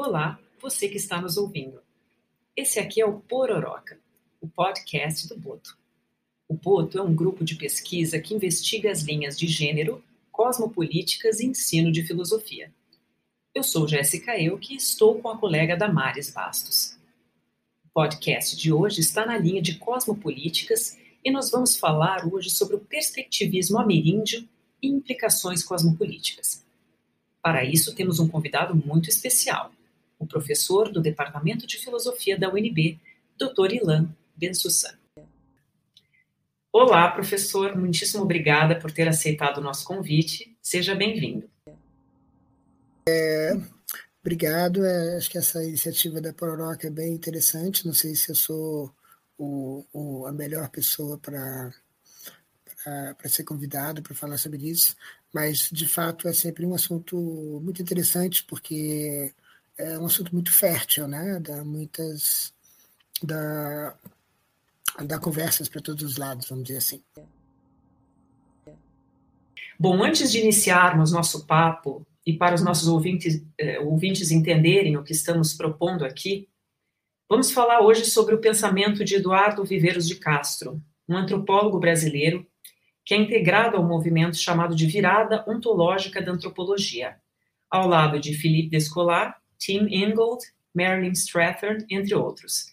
Olá, você que está nos ouvindo. Esse aqui é o Pororoca, o podcast do Boto. O Boto é um grupo de pesquisa que investiga as linhas de gênero, cosmopolíticas e ensino de filosofia. Eu sou Jéssica Euck e estou com a colega Damares Bastos. O podcast de hoje está na linha de cosmopolíticas e nós vamos falar hoje sobre o perspectivismo ameríndio e implicações cosmopolíticas. Para isso, temos um convidado muito especial, o professor do Departamento de Filosofia da UNB, Dr. Ilan Bensussan. Olá, professor, muitíssimo obrigada por ter aceitado o nosso convite. Seja bem-vindo. É, obrigado. É, acho que essa iniciativa da Pororoca é bem interessante. Não sei se eu sou o, o, a melhor pessoa para para ser convidado para falar sobre isso, mas de fato é sempre um assunto muito interessante porque é um assunto muito fértil, né? Dá muitas dá, dá conversas para todos os lados, vamos dizer assim. Bom, antes de iniciarmos nosso papo e para os nossos ouvintes, eh, ouvintes entenderem o que estamos propondo aqui, vamos falar hoje sobre o pensamento de Eduardo Viveiros de Castro, um antropólogo brasileiro que é integrado ao movimento chamado de Virada Ontológica da Antropologia, ao lado de Philippe Descolar, Tim Ingold, Marilyn Strathern, entre outros.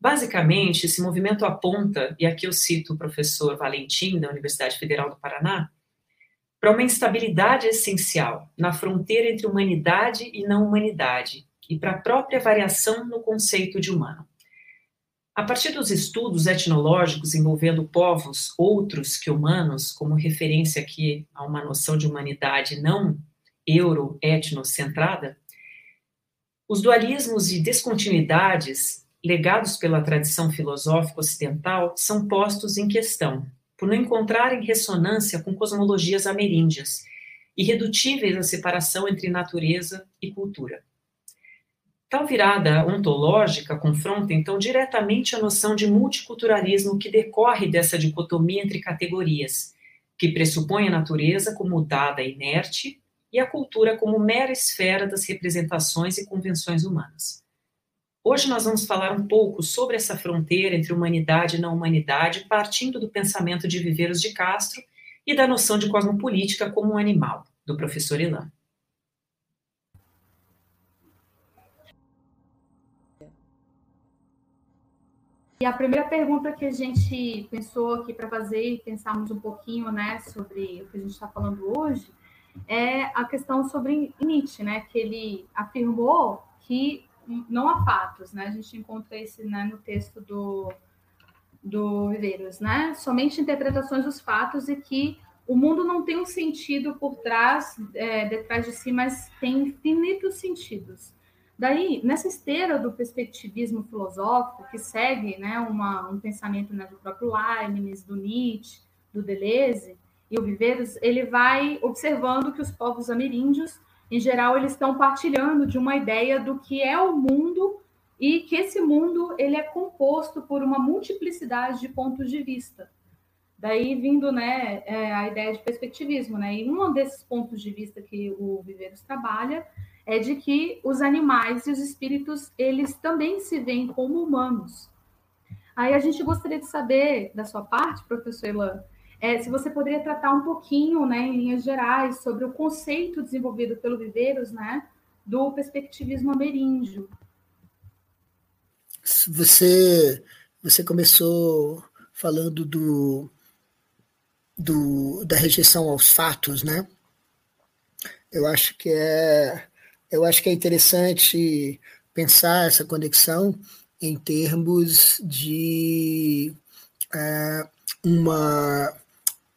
Basicamente, esse movimento aponta, e aqui eu cito o professor Valentim, da Universidade Federal do Paraná, para uma instabilidade essencial na fronteira entre humanidade e não humanidade, e para a própria variação no conceito de humano. A partir dos estudos etnológicos envolvendo povos outros que humanos, como referência aqui a uma noção de humanidade não euro-etnocentrada, os dualismos e descontinuidades legados pela tradição filosófica ocidental são postos em questão, por não encontrarem ressonância com cosmologias ameríndias, irredutíveis à separação entre natureza e cultura. Tal virada ontológica confronta, então, diretamente a noção de multiculturalismo que decorre dessa dicotomia entre categorias, que pressupõe a natureza como dada inerte e a cultura como mera esfera das representações e convenções humanas. Hoje nós vamos falar um pouco sobre essa fronteira entre humanidade e não humanidade, partindo do pensamento de Viveiros de Castro e da noção de cosmopolítica como um animal, do professor Elan. E a primeira pergunta que a gente pensou aqui para fazer e pensarmos um pouquinho né, sobre o que a gente está falando hoje é a questão sobre Nietzsche, né, que ele afirmou que não há fatos, né? A gente encontra isso né, no texto do, do Viveiros, né? Somente interpretações dos fatos e que o mundo não tem um sentido por trás, é, detrás de si, mas tem infinitos sentidos. Daí, nessa esteira do perspectivismo filosófico, que segue né, uma, um pensamento né, do próprio Leibniz, do Nietzsche, do Deleuze e o Viveiros, ele vai observando que os povos ameríndios, em geral, eles estão partilhando de uma ideia do que é o mundo e que esse mundo ele é composto por uma multiplicidade de pontos de vista. Daí vindo né, é, a ideia de perspectivismo. Né? E um desses pontos de vista que o Viveiros trabalha é de que os animais e os espíritos, eles também se veem como humanos. Aí a gente gostaria de saber, da sua parte, professor Elan, é, se você poderia tratar um pouquinho, né, em linhas gerais, sobre o conceito desenvolvido pelo Viveiros, né, do perspectivismo ameríndio. Você, você começou falando do, do, da rejeição aos fatos, né? Eu acho que é eu acho que é interessante pensar essa conexão em termos de é, uma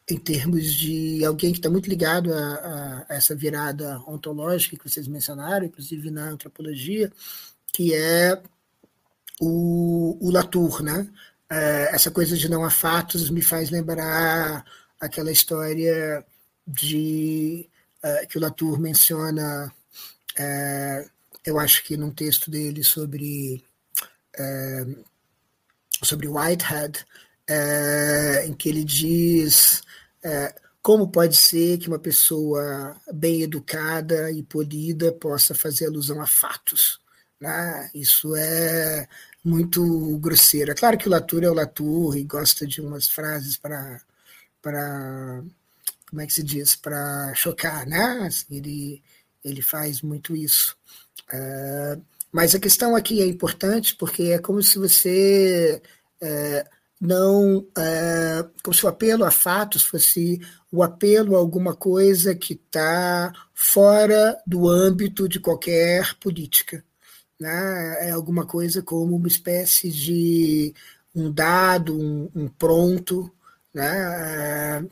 em termos de alguém que está muito ligado a, a, essa virada ontológica que vocês mencionaram, inclusive na antropologia, que é o, o Latour, né? É, essa coisa de não há fatos me faz lembrar aquela história de é, que o Latour menciona é, eu acho que num texto dele sobre, sobre Whitehead, é, em que ele diz é, como pode ser que uma pessoa bem educada e polida possa fazer alusão a fatos. Né? Isso é muito grosseiro. É claro que o Latour é o Latour e gosta de umas frases para para como é que se diz para chocar, né? Assim, ele ele faz muito isso. Uh, mas a questão aqui é importante porque é como se você uh, não uh, como se o apelo a fatos fosse o apelo a alguma coisa que está fora do âmbito de qualquer política né? é alguma coisa como uma espécie de um dado, um, um pronto. Né?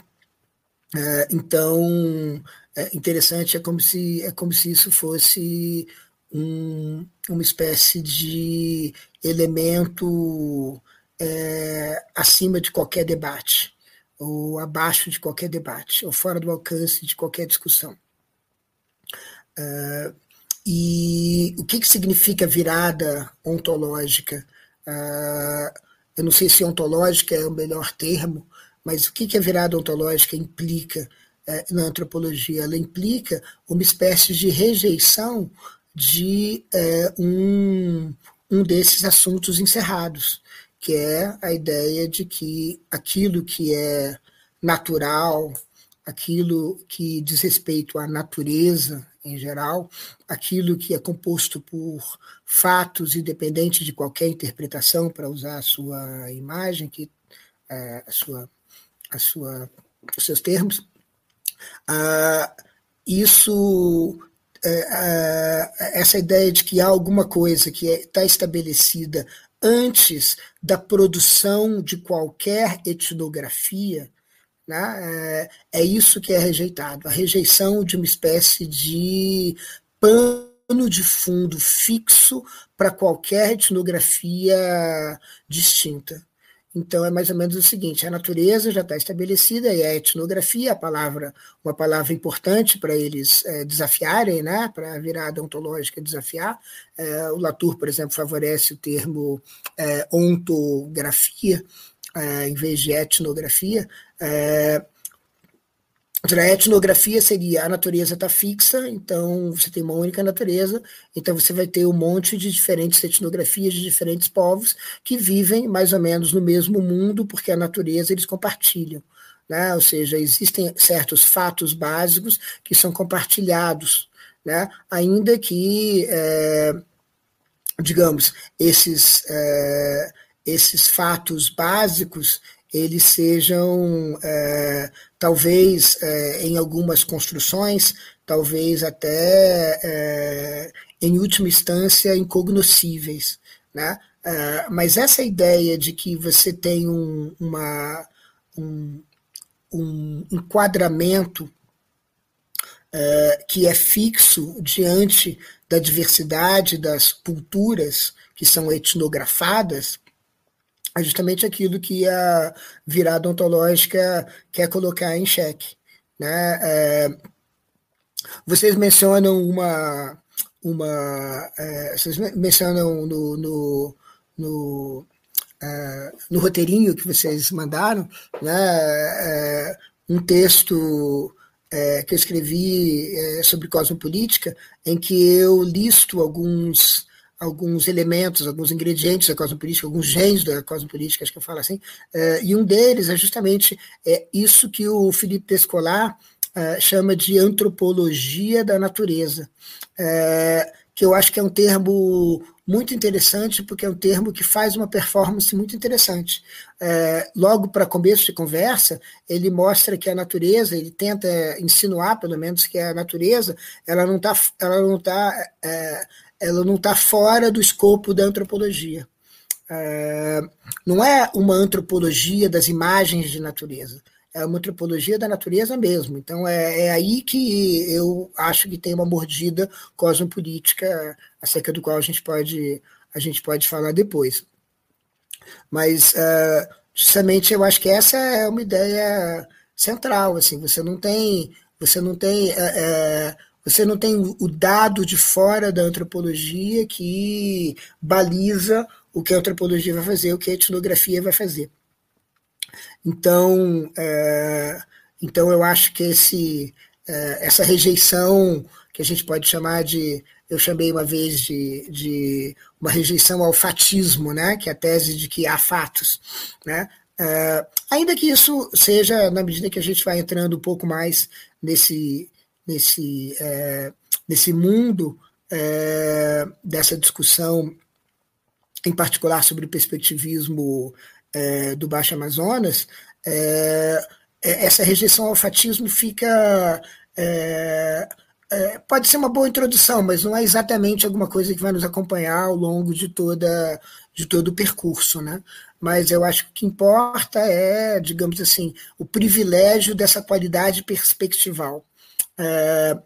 É, é, então, é interessante, é como se, é como se isso fosse um, uma espécie de elemento é, acima de qualquer debate, ou abaixo de qualquer debate, ou fora do alcance de qualquer discussão. Uh, e o que, que significa virada ontológica? Uh, eu não sei se ontológica é o melhor termo, mas o que, que a virada ontológica implica uh, na antropologia? Ela implica uma espécie de rejeição de um, um desses assuntos encerrados, que é a ideia de que aquilo que é natural, aquilo que diz respeito à natureza em geral, aquilo que é composto por fatos, independente de qualquer interpretação, para usar a sua imagem, que, é, a sua, a sua, os seus termos, ah, isso é, essa ideia de que há alguma coisa que está é, estabelecida antes da produção de qualquer etnografia, né? É, é isso que é rejeitado, a rejeição de uma espécie de pano de fundo fixo para qualquer etnografia distinta. Então é mais ou menos o seguinte: a natureza já está estabelecida e a etnografia, a palavra, uma palavra importante para eles é, desafiarem, né, para a virada ontológica desafiar. É, o Latour, por exemplo, favorece o termo é, ontografia, é, em vez de etnografia. É, a etnografia seria a natureza está fixa, então você tem uma única natureza, então você vai ter um monte de diferentes etnografias de diferentes povos que vivem mais ou menos no mesmo mundo, porque a natureza eles compartilham. Né? Ou seja, existem certos fatos básicos que são compartilhados, né? ainda que, é, digamos, esses. É, esses fatos básicos eles sejam é, talvez é, em algumas construções, talvez até é, em última instância incognoscíveis, né? É, mas essa ideia de que você tem um, uma, um, um enquadramento é, que é fixo diante da diversidade das culturas que são etnografadas, é justamente aquilo que a virada ontológica quer colocar em xeque. Né? É, vocês mencionam uma. uma é, vocês mencionam no, no, no, é, no, roteirinho que vocês mandaram né, é, um texto é, que eu escrevi é, sobre cosmopolítica, em que eu listo alguns alguns elementos, alguns ingredientes da cosmopolítica, alguns genes da cosmopolítica, acho que eu falo assim, uh, e um deles é justamente é, isso que o Felipe Descolar uh, chama de antropologia da natureza, uh, que eu acho que é um termo muito interessante, porque é um termo que faz uma performance muito interessante. logo para começo de conversa, ele mostra que a natureza, ele tenta insinuar, pelo menos, que a natureza ela não está ela não tá, ela não está fora do escopo da antropologia. É, não é uma antropologia das imagens de natureza, é uma antropologia da natureza mesmo. Então é, é aí que eu acho que tem uma mordida cosmopolítica acerca do qual a gente pode a gente pode falar depois. Mas é, justamente eu acho que essa é uma ideia central. Assim, você não tem você não tem é, é você não tem o dado de fora da antropologia que baliza o que a antropologia vai fazer, o que a etnografia vai fazer. Então, é, então eu acho que esse, é, essa rejeição que a gente pode chamar de eu chamei uma vez de, de uma rejeição ao fatismo, né? que é a tese de que há fatos. Né? Uh, ainda que isso seja, na medida que a gente vai entrando um pouco mais nesse, nesse, é, nesse mundo é, dessa discussão, em particular sobre o perspectivismo é, do Baixo Amazonas, é, é, essa rejeição ao fatismo fica. É, pode ser uma boa introdução, mas não é exatamente alguma coisa que vai nos acompanhar ao longo de, toda, de todo o percurso. Né? Mas eu acho que o que importa é, digamos assim, o privilégio dessa qualidade perspectival. É,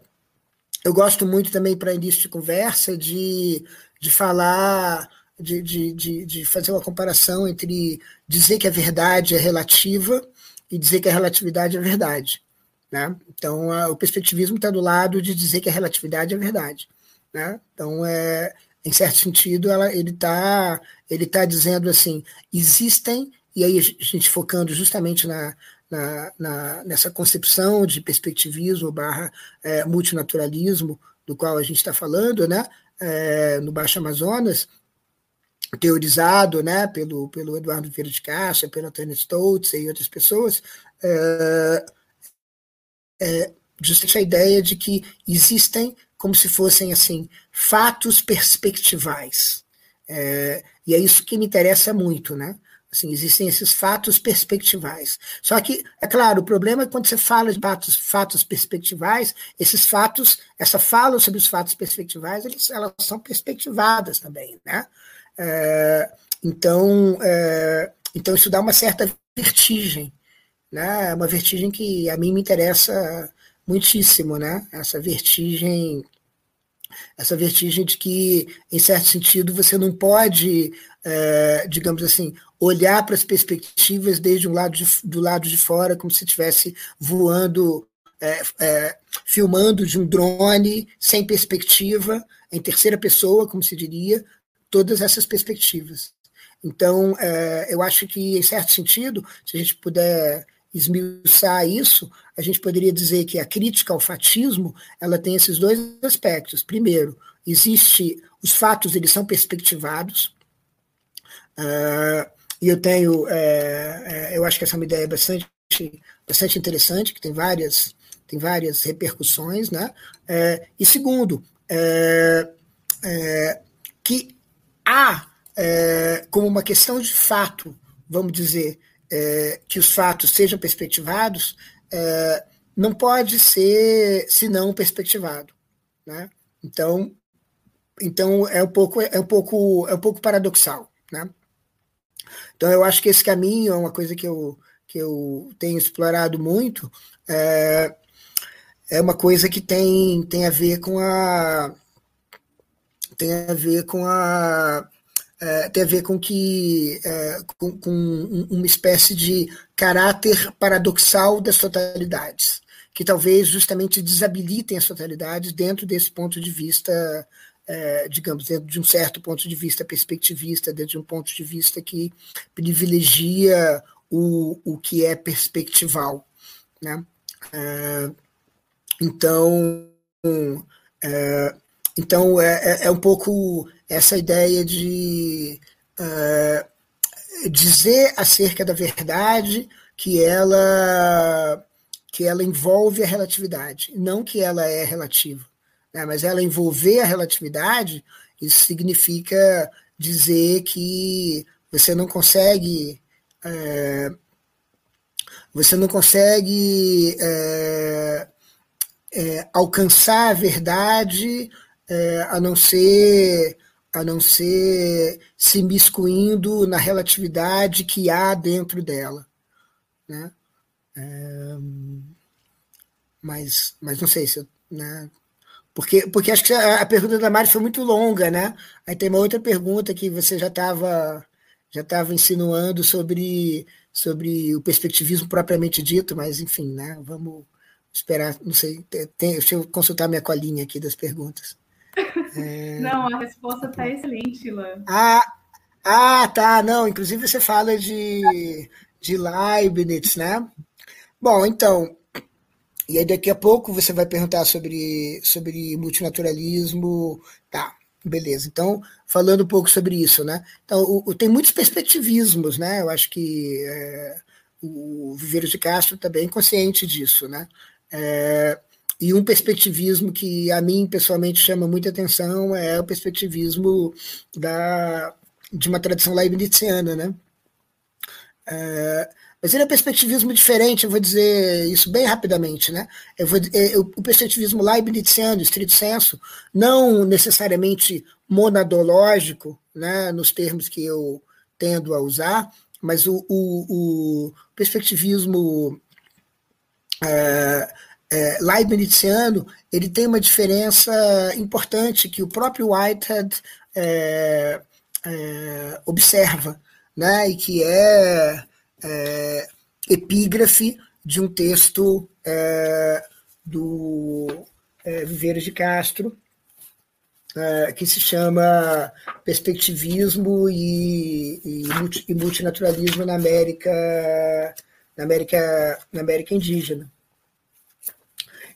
eu gosto muito também, para início de conversa, de, de falar, de, de, de, de fazer uma comparação entre dizer que a verdade é relativa e dizer que a relatividade é verdade. Né? Então, a, o perspectivismo está do lado de dizer que a relatividade é verdade. Né? Então, é, em certo sentido, ela, ele está ele tá dizendo assim: existem, e aí a gente focando justamente na, na, na nessa concepção de perspectivismo barra é, multinaturalismo, do qual a gente está falando, né? É, no Baixo Amazonas, teorizado né, pelo, pelo Eduardo Vieira de Castro, pelo Antônio Stoltz e outras pessoas, é, é, justamente a ideia de que existem como se fossem assim fatos perspectivais. É, e é isso que me interessa muito, né? Assim, existem esses fatos perspectivais. Só que, é claro, o problema é quando você fala de fatos, fatos perspectivais, esses fatos, essa fala sobre os fatos perspectivais, eles, elas são perspectivadas também, né? É, então, é, então, isso dá uma certa vertigem, né? uma vertigem que a mim me interessa muitíssimo, né? essa vertigem essa vertigem de que, em certo sentido, você não pode, é, digamos assim, olhar para as perspectivas desde um lado de, do lado de fora, como se estivesse voando, é, é, filmando de um drone sem perspectiva, em terceira pessoa, como se diria, todas essas perspectivas. Então, é, eu acho que, em certo sentido, se a gente puder esmiuçar isso, a gente poderia dizer que a crítica ao fatismo ela tem esses dois aspectos. Primeiro, existe os fatos eles são perspectivados. Uh, e eu tenho, é, é, eu acho que essa é uma ideia bastante, bastante interessante, que tem várias, tem várias repercussões, né? É, e segundo, é, é, que há, é, como uma questão de fato, vamos dizer, que os fatos sejam perspectivados, não pode ser senão perspectivado. Né? Então, então é um pouco é um pouco é um pouco paradoxal, né? Então eu acho que esse caminho é uma coisa que eu que eu tenho explorado muito. É, é uma coisa que tem tem a ver com a tem a ver com a é, tem a ver com que é, com, com, uma espécie de caráter paradoxal das totalidades, que talvez justamente desabilitem as totalidades dentro desse ponto de vista, é, digamos, de um certo ponto de vista perspectivista, dentro de um ponto de vista que privilegia o, o que é perspectival. Né? É, então, é, então, é, é, é um pouco essa ideia de uh, dizer acerca da verdade que ela que ela envolve a relatividade, não que ela é relativa, né? mas ela envolver a relatividade, isso significa dizer que você não consegue é, você não consegue é, é, alcançar a verdade é, a não ser a não ser se miscuindo na relatividade que há dentro dela, né? É, mas, mas não sei se, né? Porque, porque acho que a, a pergunta da Mari foi muito longa, né? Aí tem uma outra pergunta que você já estava já estava insinuando sobre sobre o perspectivismo propriamente dito, mas enfim, né? Vamos esperar, não sei, tem, deixa eu consultar minha colinha aqui das perguntas. É... Não, a resposta está excelente, Lan. Ah, ah, tá. Não, inclusive você fala de, de Leibniz, né? Bom, então, e aí daqui a pouco você vai perguntar sobre, sobre multinaturalismo. Tá, beleza. Então, falando um pouco sobre isso, né? Então, o, o, tem muitos perspectivismos, né? Eu acho que é, o Viveiros de Castro está bem consciente disso, né? É, e um perspectivismo que a mim pessoalmente chama muita atenção é o perspectivismo da, de uma tradição leibniziana, né? É, mas ele é um perspectivismo diferente, eu vou dizer isso bem rapidamente. Né? Eu vou, é, o perspectivismo leibniziano, estrito senso, não necessariamente monadológico, né, nos termos que eu tendo a usar, mas o, o, o perspectivismo é, é, leibniziano ele tem uma diferença importante que o próprio Whitehead é, é observa, né, e que é é, epígrafe de um texto é, do é, Viveiros de Castro, é, que se chama Perspectivismo e, e, e, Multinaturalismo na América, na América, na América Indígena.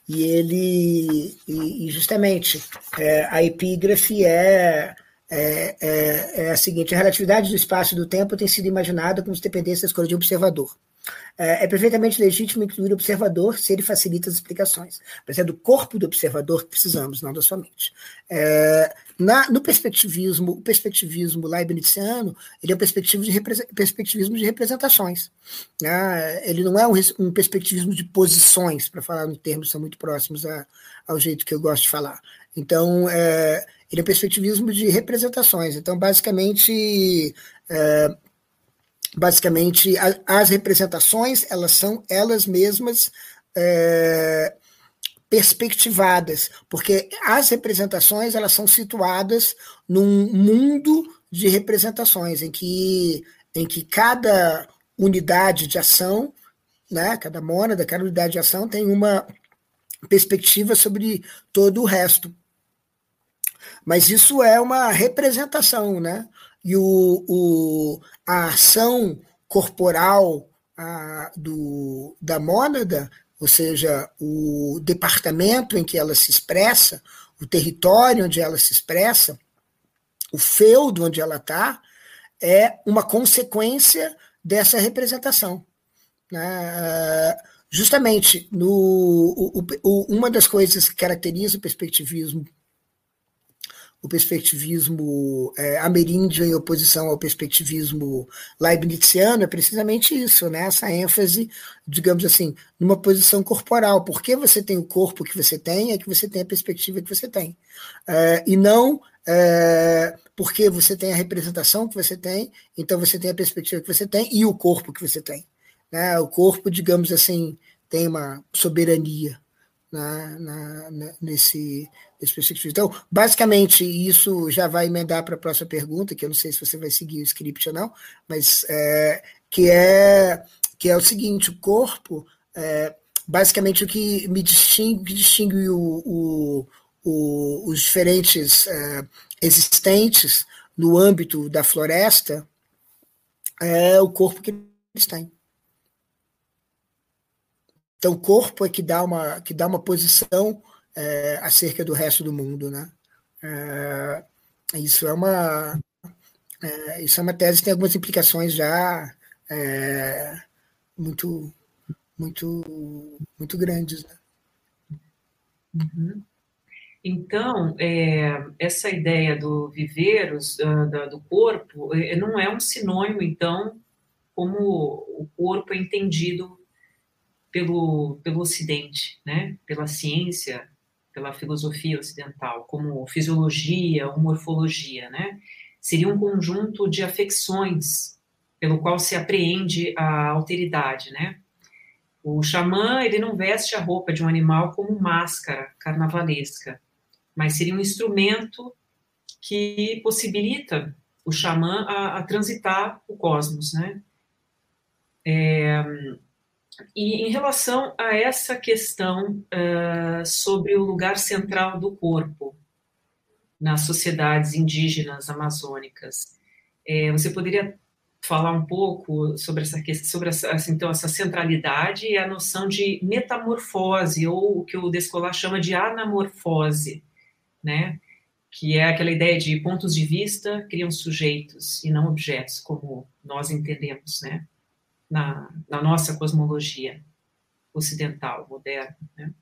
E ele, e, justamente, é, a epígrafe é é, é, é, a seguinte: a relatividade do espaço e do tempo tem sido imaginada como se dependesse da escolha de observador. É, é, perfeitamente legítimo incluir o observador se ele facilita as explicações. Mas é do corpo do observador que precisamos, não da sua mente. É, na, no perspectivismo, o perspectivismo leibniziano, ele é um perspectivismo de, perspectivismo de representações. Né? Ele não é um, um perspectivismo de posições, para falar em termos que são muito próximos a, ao jeito que eu gosto de falar. Então, é, ele é perspectivismo de representações. Então, basicamente, é, basicamente a, as representações elas são elas mesmas é, perspectivadas, porque as representações elas são situadas num mundo de representações em que em que cada unidade de ação, né, cada mônada, cada unidade de ação tem uma perspectiva sobre todo o resto. Mas isso é uma representação, né? E o, o, a ação corporal a, do, da mônada, ou seja, o departamento em que ela se expressa, o território onde ela se expressa, o feudo onde ela está, é uma consequência dessa representação. Né? Justamente, no, o, o, uma das coisas que caracteriza o perspectivismo o perspectivismo é, ameríndio em oposição ao perspectivismo leibniziano é precisamente isso, né? essa ênfase, digamos assim, numa posição corporal. Porque você tem o corpo que você tem, é que você tem a perspectiva que você tem. É, e não é, porque você tem a representação que você tem, então você tem a perspectiva que você tem e o corpo que você tem. Né? O corpo, digamos assim, tem uma soberania na, na, na, nesse, Então, basicamente, isso já vai emendar para a próxima pergunta, que eu não sei se você vai seguir o script ou não, mas é, que, é, que é o seguinte: o corpo, é, basicamente, o que me distingue, que distingue o, o, o, os diferentes é, existentes no âmbito da floresta é o corpo que eles têm. Então, o corpo é que dá uma, que dá uma posição é, acerca do resto do mundo. Né? É, isso, é uma, é, isso é uma tese que tem algumas implicações já é, muito, muito, muito grandes. Né? Uhum. Então, é, essa ideia do viveiros, do, do corpo, é, não é um sinônimo, então, como o corpo é entendido pelo, pelo Ocidente, né? pela ciência, pela filosofia ocidental, como fisiologia ou morfologia. Né? Seria um conjunto de afecções pelo qual se apreende a alteridade. Né? O xamã ele não veste a roupa de um animal como máscara carnavalesca, mas seria um instrumento que possibilita o xamã a, a transitar o cosmos, né? É, e em relação a essa questão uh, sobre o lugar central do corpo nas sociedades indígenas amazônicas, é, você poderia falar um pouco sobre essa questão, sobre essa, então essa centralidade e a noção de metamorfose ou o que o Descolar chama de anamorfose, né? Que é aquela ideia de pontos de vista criam sujeitos e não objetos, como nós entendemos, né? Na, na nossa cosmologia ocidental, moderna, né?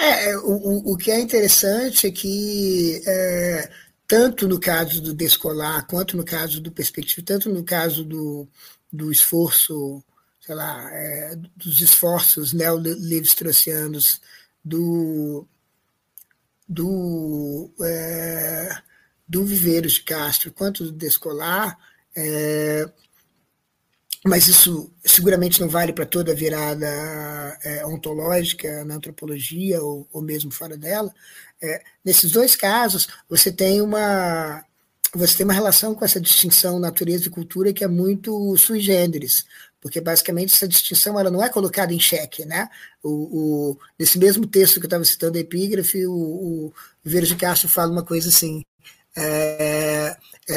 É, é o, o que é interessante é que é, tanto no caso do descolar, quanto no caso do perspectiva, tanto no caso do, do esforço, sei lá, é, dos esforços neo-levi-straussianos do, do, é, do Viveiros de Castro, quanto do descolar, é, mas isso seguramente não vale para toda virada é, ontológica na antropologia ou, ou mesmo fora dela. É, nesses dois casos, você tem uma você tem uma relação com essa distinção natureza e cultura que é muito sui generis, porque basicamente essa distinção ela não é colocada em xeque, né? O, o nesse mesmo texto que eu estava citando a epígrafe, o, o Vieira de Castro fala uma coisa assim: é,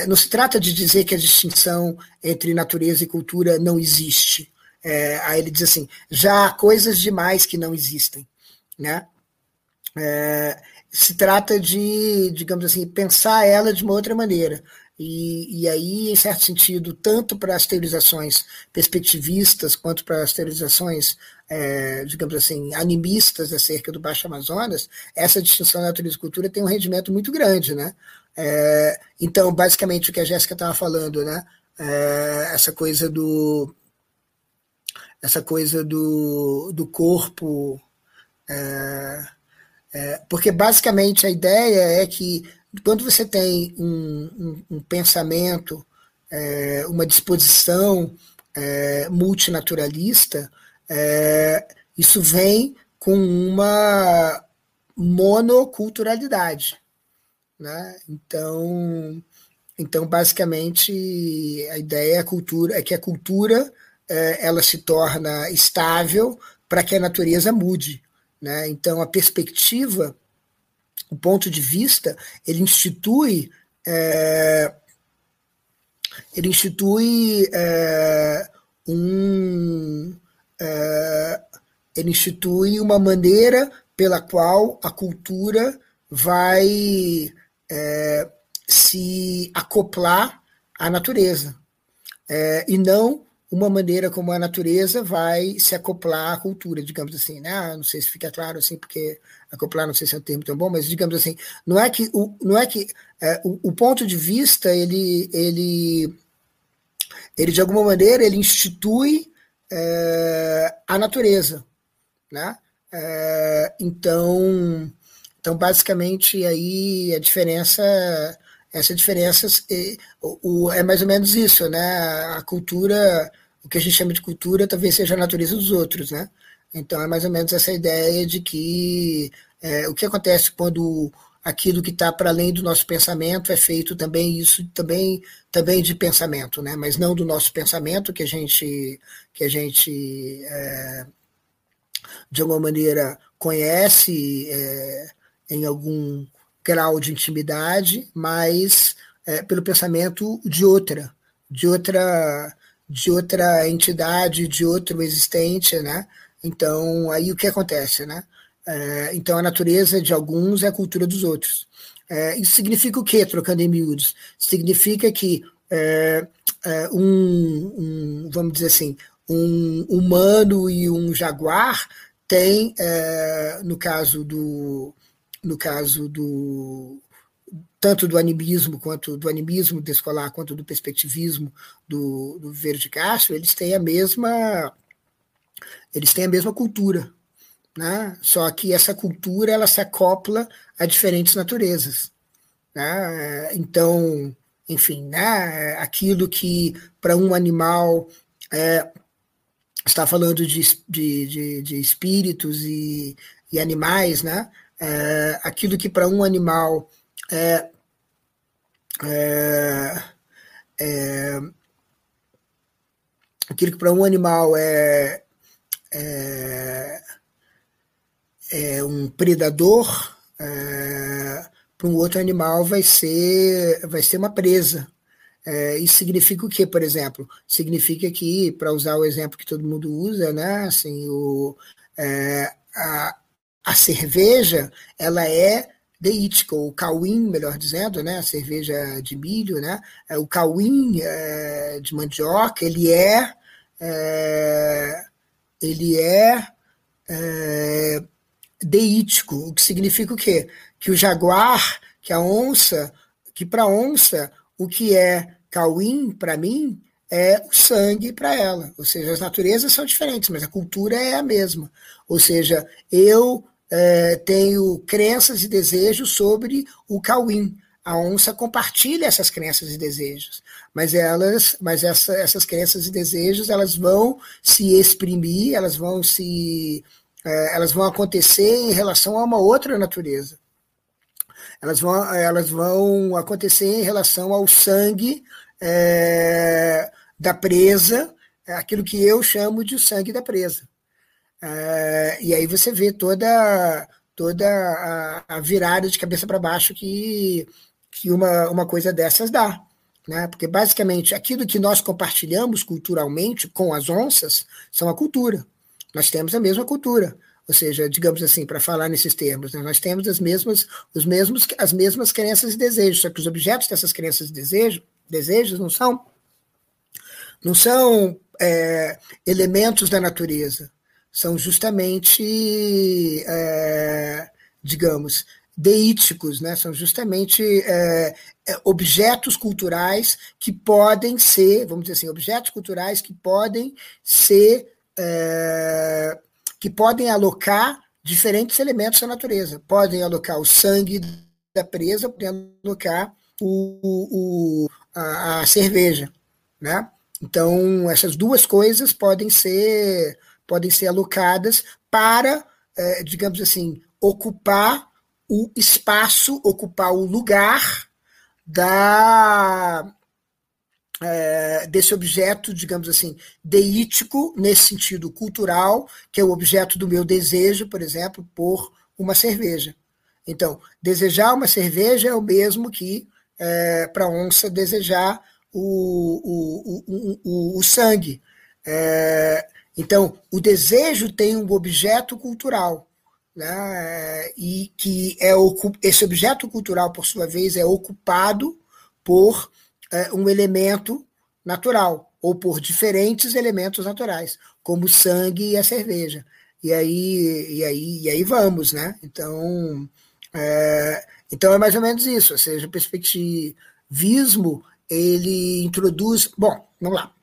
não se trata de dizer que a distinção entre natureza e cultura não existe. É, aí ele diz assim: já há coisas demais que não existem, né? É, se trata de, digamos assim, pensar ela de uma outra maneira. E, e aí, em certo sentido, tanto para as teorizações perspectivistas quanto para as teorizações, é, digamos assim, animistas acerca do Baixo Amazonas, essa distinção natureza e cultura tem um rendimento muito grande, né? É, então, basicamente, o que a Jéssica estava falando, né? É, essa coisa do essa coisa do, do corpo é, é, porque basicamente a ideia é que quando você tem um, um, um pensamento, é, uma disposição é, multinaturalista, é, isso vem com uma monoculturalidade. Né? Então, então, basicamente, a ideia é, a cultura, é que a cultura é, ela se torna estável para que a natureza mude. Né? Então, a perspectiva, o ponto de vista, ele institui. É, ele institui é, um. Ele institui uma maneira pela qual a cultura vai é, se acoplar à natureza. É, e não uma maneira como a natureza vai se acoplar à cultura, digamos assim, né? Ah, não sei se fica claro assim, porque acoplar não sei se é um termo tão bom, mas digamos assim, não é que o, não é que é, o, o, ponto de vista ele ele ele de alguma maneira ele institui é, a natureza, né? É, então então basicamente aí a diferença essa diferença é, o, é mais ou menos isso, né? A cultura, o que a gente chama de cultura, talvez seja a natureza dos outros, né? Então é mais ou menos essa ideia de que é, o que acontece quando aquilo que está para além do nosso pensamento é feito também isso também também de pensamento, né? Mas não do nosso pensamento que a gente que a gente é, de alguma maneira conhece é, em algum grau de intimidade, mas é, pelo pensamento de outra, de outra, de outra entidade, de outro existente, né? Então, aí o que acontece, né? É, então, a natureza de alguns é a cultura dos outros. É, isso significa o quê, trocando em miúdos? Significa que é, é, um, um, vamos dizer assim, um humano e um jaguar tem, é, no caso do, no caso do tanto do animismo quanto do animismo descolar quanto do perspectivismo do, do Verde Castro, eles têm a mesma eles têm a mesma cultura, né? Só que essa cultura ela se acopla a diferentes naturezas, né? Então, enfim, né? Aquilo que para um animal é, está falando de, de, de, de espíritos e, e animais, né? É, aquilo que para um animal é, é, é aquilo que para um animal é, é, é um predador, é, para um outro animal vai ser, vai ser uma presa. É, isso significa o quê, por exemplo? Significa que, para usar o exemplo que todo mundo usa, né, assim, o, é, a, a cerveja ela é deítica, o cauim, melhor dizendo, né, a cerveja de milho, né, é, o cauim é, de mandioca, ele é, é ele é, é deítico, o que significa o quê? Que o jaguar, que a onça, que para onça o que é cauim para mim é o sangue para ela. Ou seja, as naturezas são diferentes, mas a cultura é a mesma. Ou seja, eu é, tenho crenças e desejos sobre o cauim. A onça compartilha essas crenças e desejos, mas elas, mas essa, essas crenças e desejos, elas vão se exprimir, elas vão se, é, elas vão acontecer em relação a uma outra natureza. Elas vão, elas vão acontecer em relação ao sangue é, da presa, é aquilo que eu chamo de sangue da presa. É, e aí você vê toda, toda a, a virada de cabeça para baixo que, que uma, uma coisa dessas dá. Né? Porque basicamente aquilo que nós compartilhamos culturalmente com as onças são a cultura. Nós temos a mesma cultura. Ou seja, digamos assim, para falar nesses termos, né? nós temos as mesmas, os mesmos, as mesmas crenças e desejos, só que os objetos dessas crenças e desejos, desejos não são, não são é, elementos da natureza, são justamente, é, digamos, deíticos, né? são justamente é, é, objetos culturais que podem ser, vamos dizer assim, objetos culturais que podem ser é, que podem alocar diferentes elementos da natureza. Podem alocar o sangue da presa, podem alocar o, o a, a, cerveja, né? Então essas duas coisas podem ser podem ser alocadas para, é, digamos assim, ocupar o espaço, ocupar o lugar da é, desse objeto, digamos assim, deítico, nesse sentido cultural, que é o objeto do meu desejo, por exemplo, por uma cerveja. Então, desejar uma cerveja é o mesmo que é, para a onça desejar o, o, o, o, o sangue. É, então, o desejo tem um objeto cultural, né, e que é esse objeto cultural, por sua vez, é ocupado por é, um elemento natural, ou por diferentes elementos naturais, como o sangue e a cerveja. E aí, e aí, e aí vamos, né? Então, é, então é mais ou menos isso, ou seja, o perspectivismo ele introduz, bom, vamos lá.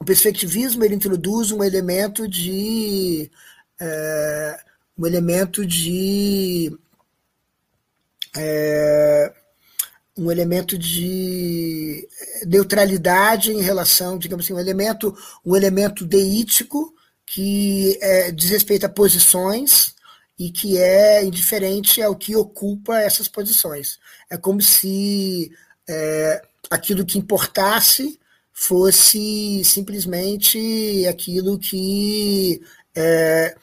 O perspectivismo ele introduz um elemento de é, um elemento de é, um elemento de neutralidade em relação, digamos assim, um elemento, um elemento deítico que é, diz respeito a posições e que é indiferente ao que ocupa essas posições. É como se é, aquilo que importasse fosse simplesmente aquilo que é,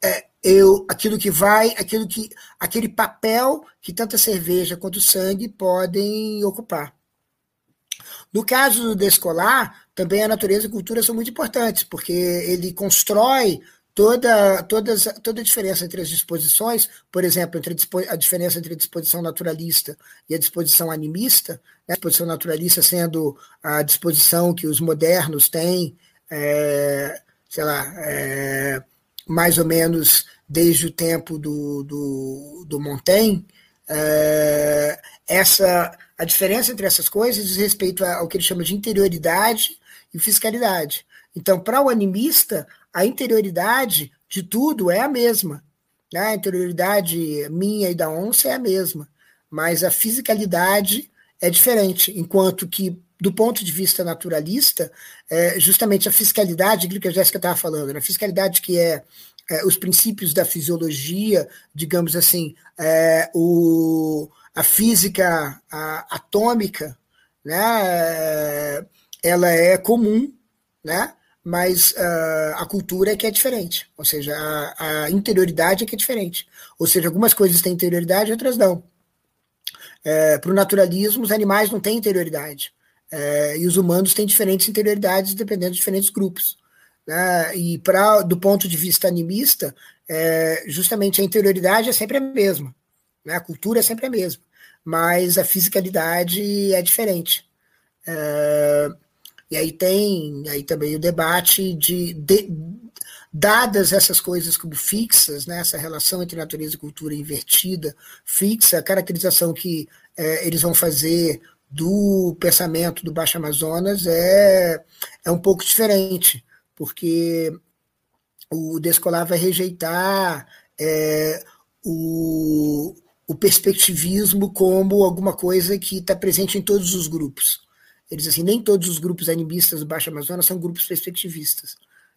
é, eu, aquilo que vai, aquilo que, aquele papel que tanto a cerveja quanto o sangue podem ocupar. No caso do descolar, também a natureza e a cultura são muito importantes, porque ele constrói toda, todas, toda a diferença entre as disposições, por exemplo, entre a diferença entre a disposição naturalista e a disposição animista, né? a disposição naturalista sendo a disposição que os modernos têm, é, sei lá, é, mais ou menos desde o tempo do, do, do Montaigne, é, essa, a diferença entre essas coisas diz respeito ao que ele chama de interioridade e fiscalidade. Então, para o animista, a interioridade de tudo é a mesma. Né? A interioridade minha e da onça é a mesma, mas a fisicalidade é diferente, enquanto que do ponto de vista naturalista, é justamente a fiscalidade, aquilo que a Jéssica estava falando, né? a fiscalidade que é, é, os princípios da fisiologia, digamos assim, é, o, a física a, atômica, né? ela é comum, né? Mas uh, a cultura é que é diferente, ou seja, a, a, interioridade é que é diferente. Ou seja, algumas coisas têm interioridade, outras não. É, Para o naturalismo, os animais não têm interioridade É, e os humanos têm diferentes interioridades dependendo de diferentes grupos. Né? E pra, do ponto de vista animista, é, justamente a interioridade é sempre a mesma, né? a cultura é sempre a mesma, mas a fisicalidade é diferente. É, e aí tem aí também o debate de, de, dadas essas coisas como fixas, né, essa relação entre natureza e cultura invertida, fixa, a caracterização que é, eles vão fazer do pensamento do Baixo Amazonas é, é um pouco diferente, porque o Descolar vai rejeitar é, o, o perspectivismo como alguma coisa que está presente em todos os grupos. Eles assim, nem todos os grupos animistas do Baixo Amazonas são grupos perspectivistas,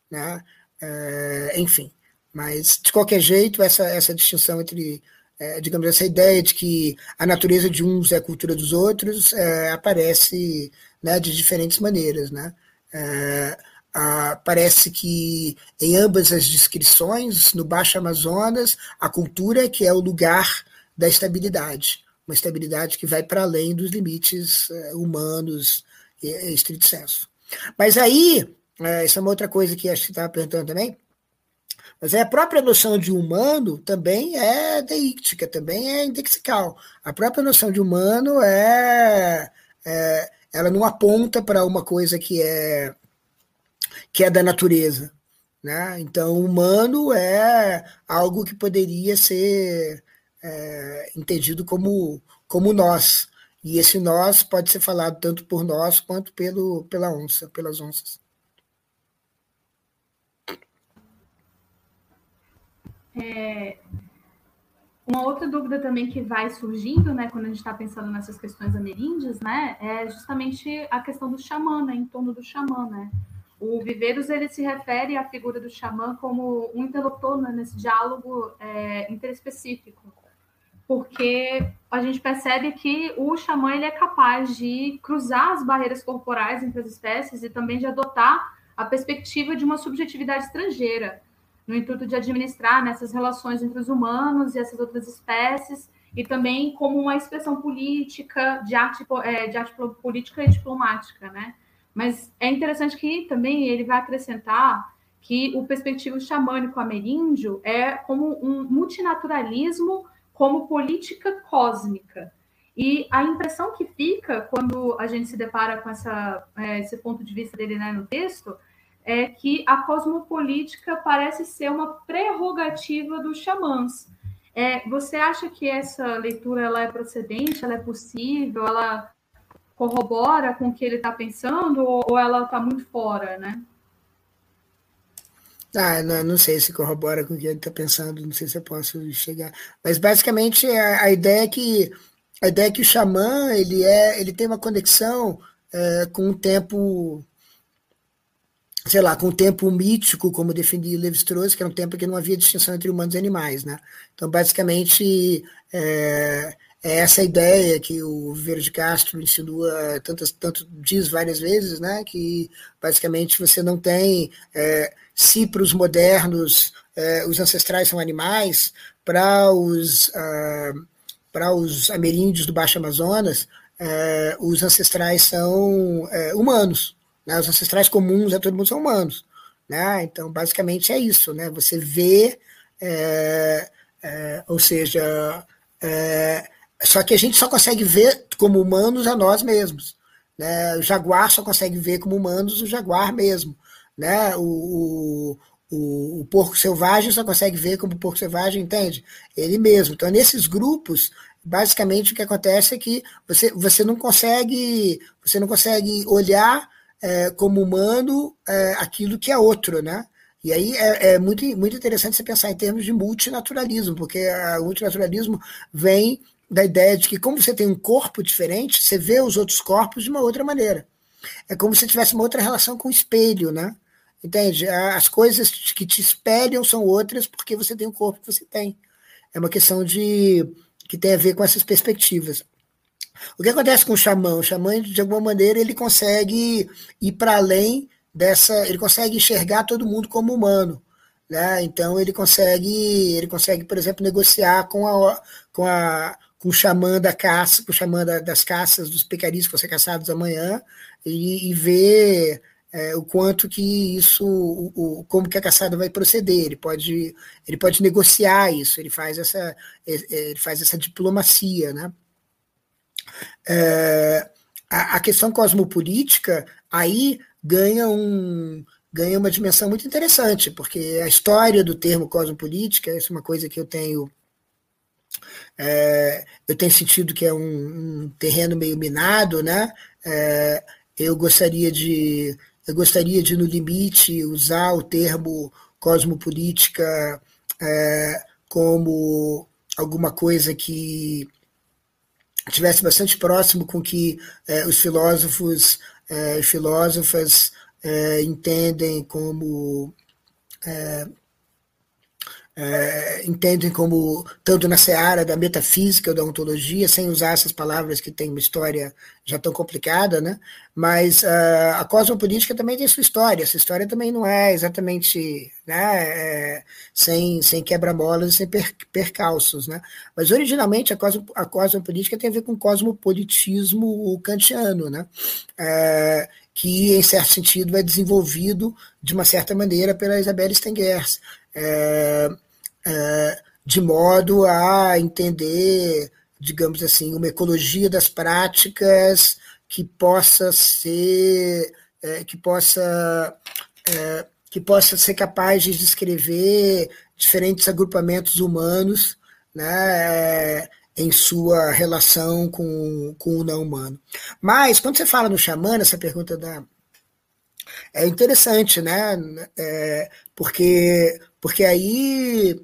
né? É, enfim, mas de qualquer jeito essa essa distinção entre é, digamos, essa ideia de que a natureza de uns é a cultura dos outros é, aparece né, de diferentes maneiras. Né? É, a, parece que em ambas as descrições, no Baixo Amazonas, a cultura é que é o lugar da estabilidade, uma estabilidade que vai para além dos limites é, humanos e, e estrito senso. Mas aí, é, essa é uma outra coisa que acho que estava perguntando também, mas a própria noção de humano também é deíctica, também é indexical. A própria noção de humano é, é ela não aponta para uma coisa que é que é da natureza, né? Então, humano é algo que poderia ser é, entendido como como nós. E esse nós pode ser falado tanto por nós quanto pelo pela onça, pelas onças. É, uma outra dúvida também que vai surgindo, né, quando a gente está pensando nessas questões ameríndias, né, é justamente a questão do xamã, né, em torno do xamã, né. O Viveiros ele se refere à figura do xamã como um interlocutor né, nesse diálogo é, interespecífico, porque a gente percebe que o xamã ele é capaz de cruzar as barreiras corporais entre as espécies e também de adotar a perspectiva de uma subjetividade estrangeira no intuito de administrar nessas relações entre os humanos e essas outras espécies, e também como uma expressão política, de arte, é, de arte política e diplomática, né? Mas é interessante que também ele vai acrescentar que o perspectivo xamânico ameríndio é como um multinaturalismo como política cósmica. E a impressão que fica quando a gente se depara com essa, é, esse ponto de vista dele né, no texto é que a cosmopolítica parece ser uma prerrogativa dos xamãs. É, você acha que essa leitura ela é procedente, ela é possível, ela corrobora com o que ele está pensando ou, ou ela está muito fora, né? Ah, não, não, sei se corrobora com o que ele está pensando, não sei se eu posso chegar. Mas basicamente a, a, ideia é que a ideia é que o xamã ele é, ele tem uma conexão é, com o tempo sei lá, com o tempo mítico, como defendia Levi-Strauss, que era um tempo que não havia distinção entre humanos e animais, né? Então, basicamente, é, é essa ideia que o Vieira de Castro insinua, tantas, tanto diz várias vezes, né? Que, basicamente, você não tem, é, se para os modernos é, os ancestrais são animais, para os, ah, para os ameríndios do Baixo Amazonas, é, os ancestrais são é, humanos, né? Os ancestrais comuns a todo mundo são humanos. Né? Então, basicamente é isso. Né? Você vê, ou seja, só que a gente só consegue ver como humanos a nós mesmos. Né? O jaguar só consegue ver como humanos o jaguar mesmo. Né? O, o, o, porco selvagem só consegue ver como porco selvagem, entende? Ele mesmo. Então, nesses grupos, basicamente o que acontece é que você, você não consegue você não consegue olhar é, como humano é, aquilo que é outro, né? E aí é, é, muito, muito interessante você pensar em termos de multinaturalismo, porque o multinaturalismo vem da ideia de que, como você tem um corpo diferente, você vê os outros corpos de uma outra maneira. É como se tivesse uma outra relação com o espelho, né? Entende? As coisas que te espelham são outras porque você tem o corpo que você tem. É uma questão de que tem a ver com essas perspectivas. O que acontece com o xamã? O xamã, de alguma maneira, ele consegue ir para além dessa. Ele consegue enxergar todo mundo como humano. Né? Então ele consegue, ele consegue, por exemplo, negociar com a, com a, com o xamã da caça, com o xamã das caças dos pecaris que vão ser caçados amanhã, e, e ver é, o quanto que isso, o, o, como que a caçada vai proceder. Ele pode, ele pode negociar isso. Ele faz essa, ele faz essa diplomacia, né? É, a, a questão cosmopolítica aí ganha um ganha uma dimensão muito interessante, porque a história do termo cosmopolítica, isso é uma coisa que eu tenho é, eu tenho sentido que é um, um terreno meio minado, né? É, eu gostaria de eu gostaria de no limite usar o termo cosmopolítica é, como alguma coisa que tivesse bastante próximo com que é, os filósofos e filósofas é, entendem como é, entendem como, tanto na seara da metafísica ou da ontologia, sem usar essas palavras que têm uma história já tão complicada, né? mas uh, a cosmopolítica também tem sua história, essa história também não é exatamente né, é, sem, sem quebra-molas e sem per, percalços. Né? Mas originalmente a, cosmo, a cosmopolítica tem a ver com cosmopolitismo kantiano, né? É, que, em certo sentido, é desenvolvido de uma certa maneira pela Isabelle Stengers. É, é, de modo a entender, digamos assim, uma ecologia das práticas que possa ser, é, que possa é, que possa ser capaz de descrever diferentes agrupamentos humanos, né, em sua relação com, com o não humano. Mas, quando você fala no xamã, essa pergunta da. É interessante, né? É, porque, porque aí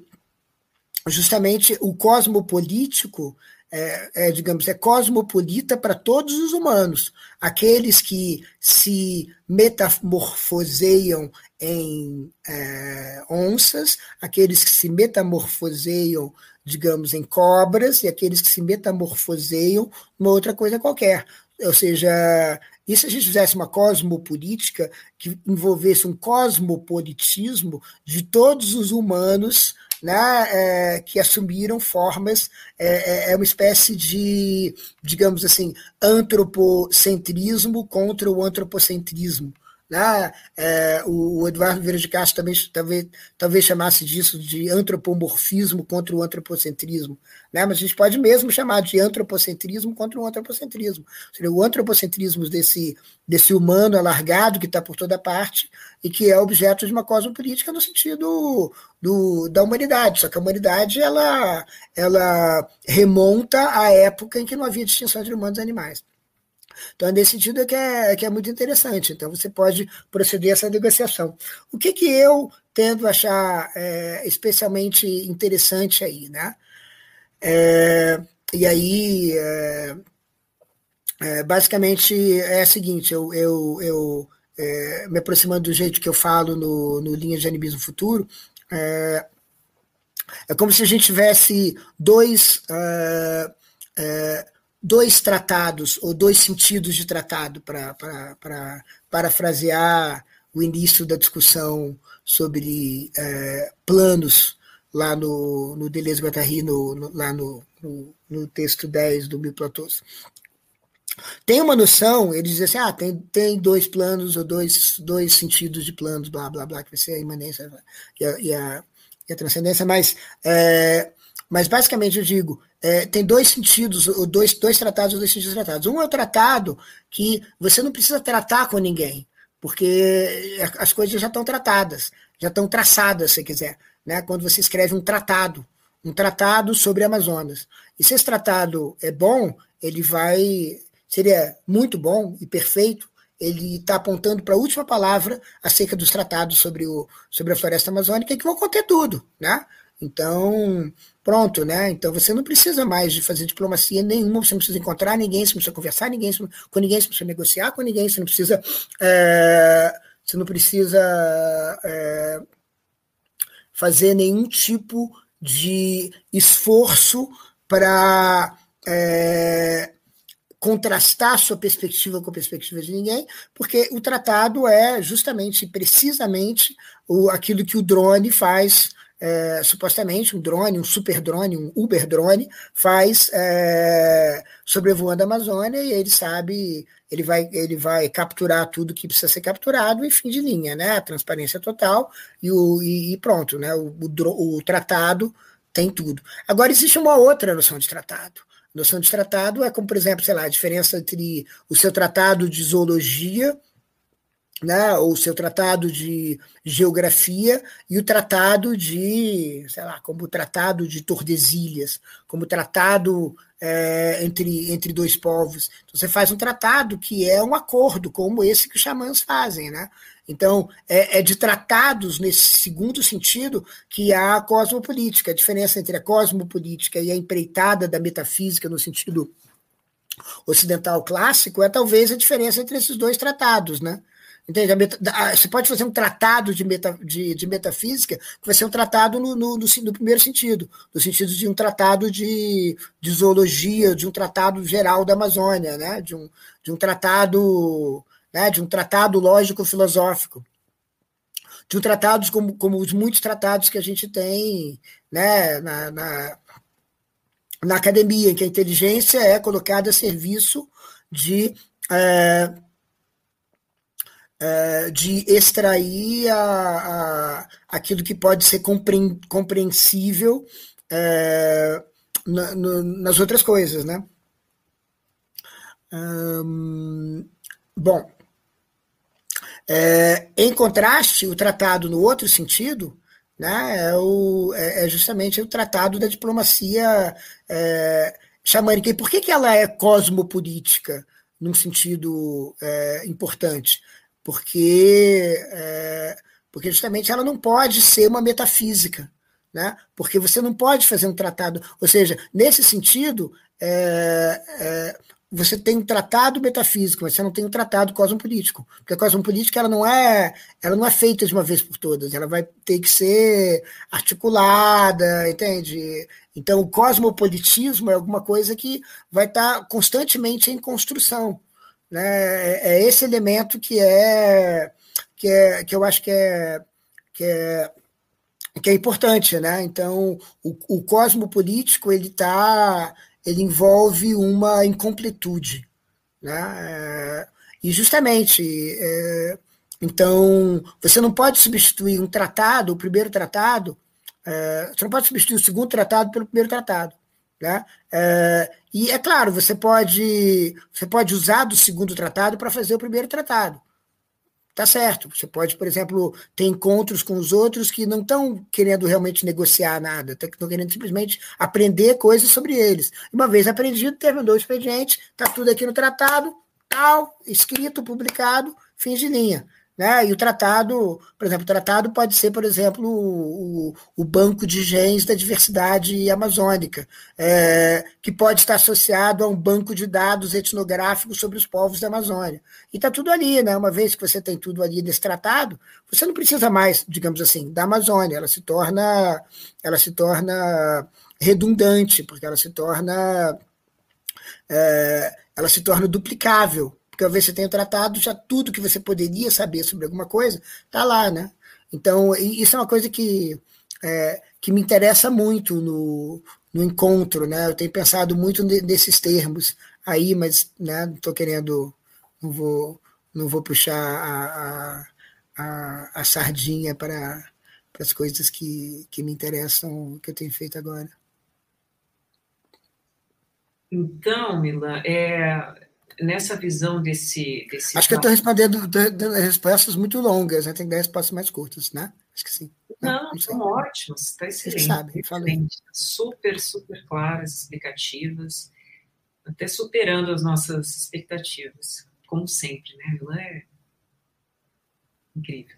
justamente o cosmopolítico é, é, digamos, é cosmopolita para todos os humanos. Aqueles que se metamorfoseiam em é, onças, aqueles que se metamorfoseiam, digamos, em cobras, e aqueles que se metamorfoseiam uma outra coisa qualquer. Ou seja, e se a gente fizesse uma cosmopolítica que envolvesse um cosmopolitismo de todos os humanos né, é, que assumiram formas, é, é, é uma espécie de, digamos assim, antropocentrismo contra o antropocentrismo. Né? É, o, Eduardo Vieira de Castro também talvez, talvez chamasse disso de antropomorfismo contra o antropocentrismo. Né? Mas a gente pode mesmo chamar de antropocentrismo contra o antropocentrismo. Seria o antropocentrismo desse, desse humano alargado que está por toda parte e que é objeto de uma cosmopolítica no sentido do, da humanidade. Só que a humanidade ela, ela remonta à época em que não havia distinção entre humanos e animais. Então, nesse sentido, é que é, que é muito interessante. Então, você pode proceder a essa negociação. O que, que eu tendo achar é, especialmente interessante aí, né? É, e aí, é, é basicamente, é o seguinte, eu, eu, eu é, me aproximando do jeito que eu falo no, no Linha de Animismo Futuro, é, é como se a gente tivesse dois dois tratados, ou dois sentidos de tratado, para parafrasear o início da discussão sobre é, planos lá no, no Deleuze Guattari, no, no, lá no, no, no, texto 10 do Mil Platôs. Tem uma noção, ele diz assim, ah, tem, tem dois planos ou dois, dois sentidos de planos, blá, blá, blá, que vai ser a imanência e a, e a, e a transcendência, mas, é, mas basicamente eu digo, é, tem dois sentidos, dois, dois tratados, dois sentidos tratados. Um é o tratado que você não precisa tratar com ninguém, porque as coisas já estão tratadas, já estão traçadas, se quiser. Né? Quando você escreve um tratado, um tratado sobre Amazonas. E se esse tratado é bom, ele vai. Seria muito bom e perfeito. Ele está apontando para a última palavra acerca dos tratados sobre, o, sobre a floresta amazônica, que vão conter tudo. Né? Então, pronto, né? Então você não precisa mais de fazer diplomacia nenhuma, você não precisa encontrar ninguém, você não precisa conversar ninguém, com ninguém, você não precisa negociar com ninguém, você não precisa. É, você não precisa é, fazer nenhum tipo de esforço para é, contrastar sua perspectiva com a perspectiva de ninguém, porque o tratado é justamente, precisamente, o, aquilo que o drone faz é, supostamente um drone, um super drone, um Uber drone, faz é, sobrevoando a Amazônia e ele sabe, ele vai, ele vai capturar tudo que precisa ser capturado e fim de linha, né? A transparência total e, o, e, e pronto, né? O, o, o tratado tem tudo. Agora existe uma outra noção de tratado. Noção de tratado é como, por exemplo, sei lá, a diferença entre o seu tratado de zoologia né, o seu tratado de geografia e o tratado de, sei lá, como o tratado de Tordesilhas, como o tratado é, entre, entre dois povos. Então, você faz um tratado que é um acordo, como esse que os xamãs fazem, né? Então, é, é de tratados, nesse segundo sentido, que há a cosmopolítica. A diferença entre a cosmopolítica e a empreitada da metafísica, no sentido ocidental clássico, é talvez a diferença entre esses dois tratados, né? Entende? Você pode fazer um tratado de, meta, de, de metafísica que vai ser um tratado no, no, no, no, primeiro sentido, no sentido de um tratado de, de zoologia, de um tratado geral da Amazônia, né? de, um, de um tratado né? de um tratado lógico-filosófico, de um tratado como, como os muitos tratados que a gente tem né? na, na, na academia, em que a inteligência é colocada a serviço de. É, é, de extrair a, a, aquilo que pode ser compreensível é, na, no, nas outras coisas, né? Bom, é, em contraste, o tratado no outro sentido né, é, o, é, é justamente o tratado da diplomacia é, xamânica. E por que, que ela é cosmopolítica, num sentido é, importante? Porque, é, porque justamente ela não pode ser uma metafísica, né? porque você não pode fazer um tratado, ou seja, nesse sentido, é, é, você tem um tratado metafísico, mas você não tem um tratado cosmopolítico, porque a cosmopolítica ela não é, ela não é feita de uma vez por todas, ela vai ter que ser articulada, entende? Então, o cosmopolitismo é alguma coisa que vai estar constantemente em construção. Né? É, é esse elemento que é que, é, que eu acho que é, que é, que é importante. Né? Então, o, o cosmopolítico ele, tá, ele envolve uma incompletude. Né? É, e justamente, é, então, você não pode substituir um tratado, o primeiro tratado, é, você não pode substituir o segundo tratado pelo primeiro tratado. Né? É, e é claro, você pode, você pode usar do segundo tratado para fazer o primeiro tratado. Tá certo. Você pode, por exemplo, ter encontros com os outros que não estão querendo realmente negociar nada, estão querendo simplesmente aprender coisas sobre eles. Uma vez aprendido, terminou o expediente, está tudo aqui no tratado, tal, escrito, publicado, fim de linha. Né? E o tratado, por exemplo, o tratado pode ser, por exemplo, o, o banco de genes da diversidade amazônica, é, que pode estar associado a um banco de dados etnográficos sobre os povos da Amazônia. E está tudo ali, né? Uma vez que você tem tudo ali nesse tratado, você não precisa mais, digamos assim, da Amazônia. Ela se torna, ela se torna redundante, porque ela se torna, é, ela se torna duplicável porque ao ver você o tratado, já tudo que você poderia saber sobre alguma coisa está lá, né? Então, isso é uma coisa que, é, que me interessa muito no, no encontro, né? Eu tenho pensado muito nesses termos aí, mas né, não estou querendo, não vou, não vou puxar a, a, a, a sardinha para, para as coisas que, que me interessam, que eu tenho feito agora. Então, Mila, é, nessa visão desse. desse Acho que eu estou respondendo dando respostas muito longas, né? tem que dar respostas mais curtas, né? Acho que sim. Não, são ótimas, está excelente. Sabe, excelente. Super, super claras, explicativas, até superando as nossas expectativas, como sempre, né? Ela é incrível.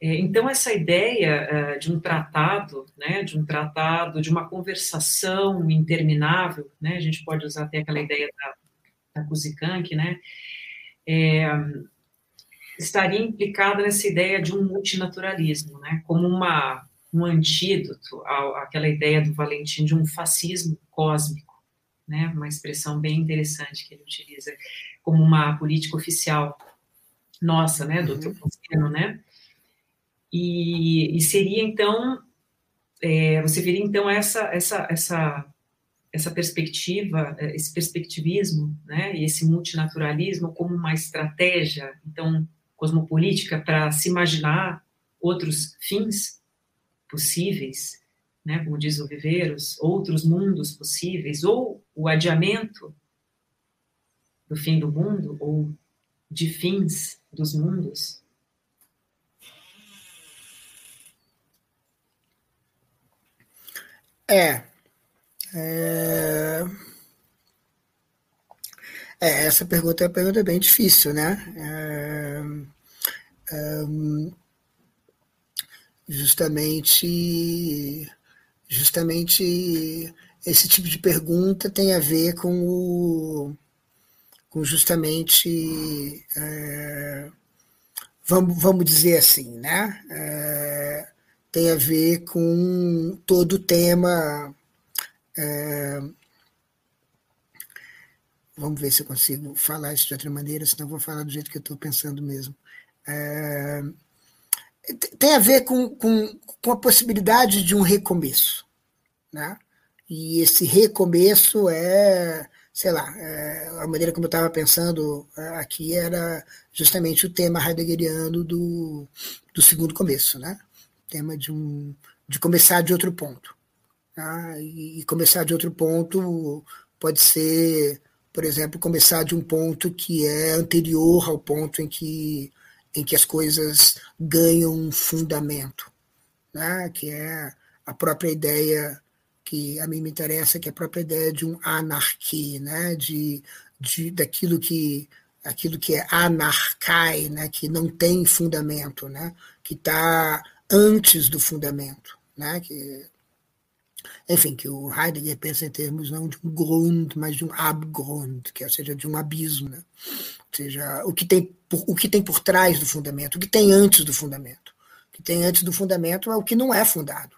É, então, essa ideia uh, de um tratado, né, de um tratado, de uma conversação interminável, né, a gente pode usar até aquela ideia da Kuzikank, né, é, estaria implicada nessa ideia de um multinaturalismo, né, como uma, um antídoto à, àquela ideia do Valentim de um fascismo cósmico, né, uma expressão bem interessante que ele utiliza como uma política oficial nossa, né, do uhum. né, e, e seria então é, você veria então essa essa essa essa perspectiva, é, esse perspectivismo, né, e esse multinaturalismo como uma estratégia, então, cosmopolítica para se imaginar outros fins possíveis, né, como diz o Viveiros, outros mundos possíveis, ou o adiamento do fim do mundo, ou de fins dos mundos. É, é... é... essa pergunta é uma pergunta bem difícil, né? É... É... Justamente, justamente esse tipo de pergunta tem a ver com o, com justamente, é... vamos, vamos dizer assim, né? É... tem a ver com todo o tema é... Vamos ver se eu consigo falar isso de outra maneira, senão vou falar do jeito que eu estou pensando mesmo. É... Tem a ver com, com, com a possibilidade de um recomeço. Né? E esse recomeço é, sei lá, é, a maneira como eu estava pensando é, aqui era justamente o tema heideggeriano do, do segundo começo, né? O tema de, um, de começar de outro ponto. Tá? E, começar de outro ponto pode ser, por exemplo, começar de um ponto que é anterior ao ponto em que, em que as coisas ganham um fundamento, né? que é a própria ideia que a mim me interessa, que é a própria ideia de um anarquia, né? de, de, daquilo que aquilo que é anarcai, né? que não tem fundamento, né? que está antes do fundamento. Né? Que enfim, que o Heidegger pensa em termos não de um Grund, mas de um Abgrund, que ou seja, de um abismo. Né? Ou seja, o que, tem por, o que tem por trás do fundamento, o que tem antes do fundamento. O que tem antes do fundamento é o que não é fundado.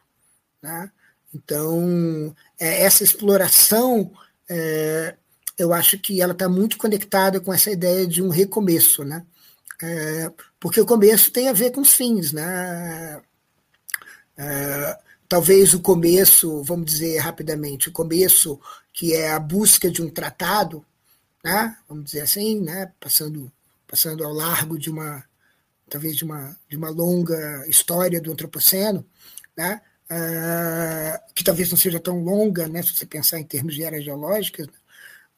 Né? Então, é, essa exploração, é, eu acho que ela está muito conectada com essa ideia de um recomeço, né? É, porque o começo tem a ver com os fins, né? É, talvez o começo, vamos dizer rapidamente, o começo que é a busca de um tratado, né? vamos dizer assim, né? passando, passando ao largo de uma, talvez de uma, de uma longa história do antropoceno, né? Uh, que talvez não seja tão longa, né? se você pensar em termos de eras geológicas,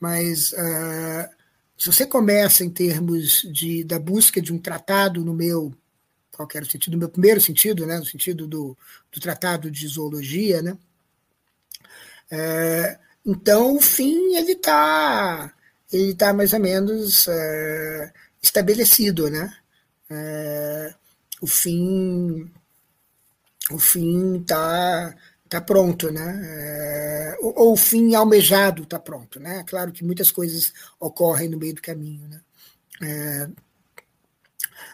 mas uh, se você começa em termos de, da busca de um tratado no meu qual era o sentido, no meu primeiro sentido, né, no sentido do, do tratado de zoologia, né? É, então, o fim ele está ele tá mais ou menos é, estabelecido, né? É, o fim o fim está tá pronto, né? É, ou, ou, o fim almejado está pronto, né? Claro que muitas coisas ocorrem no meio do caminho, né?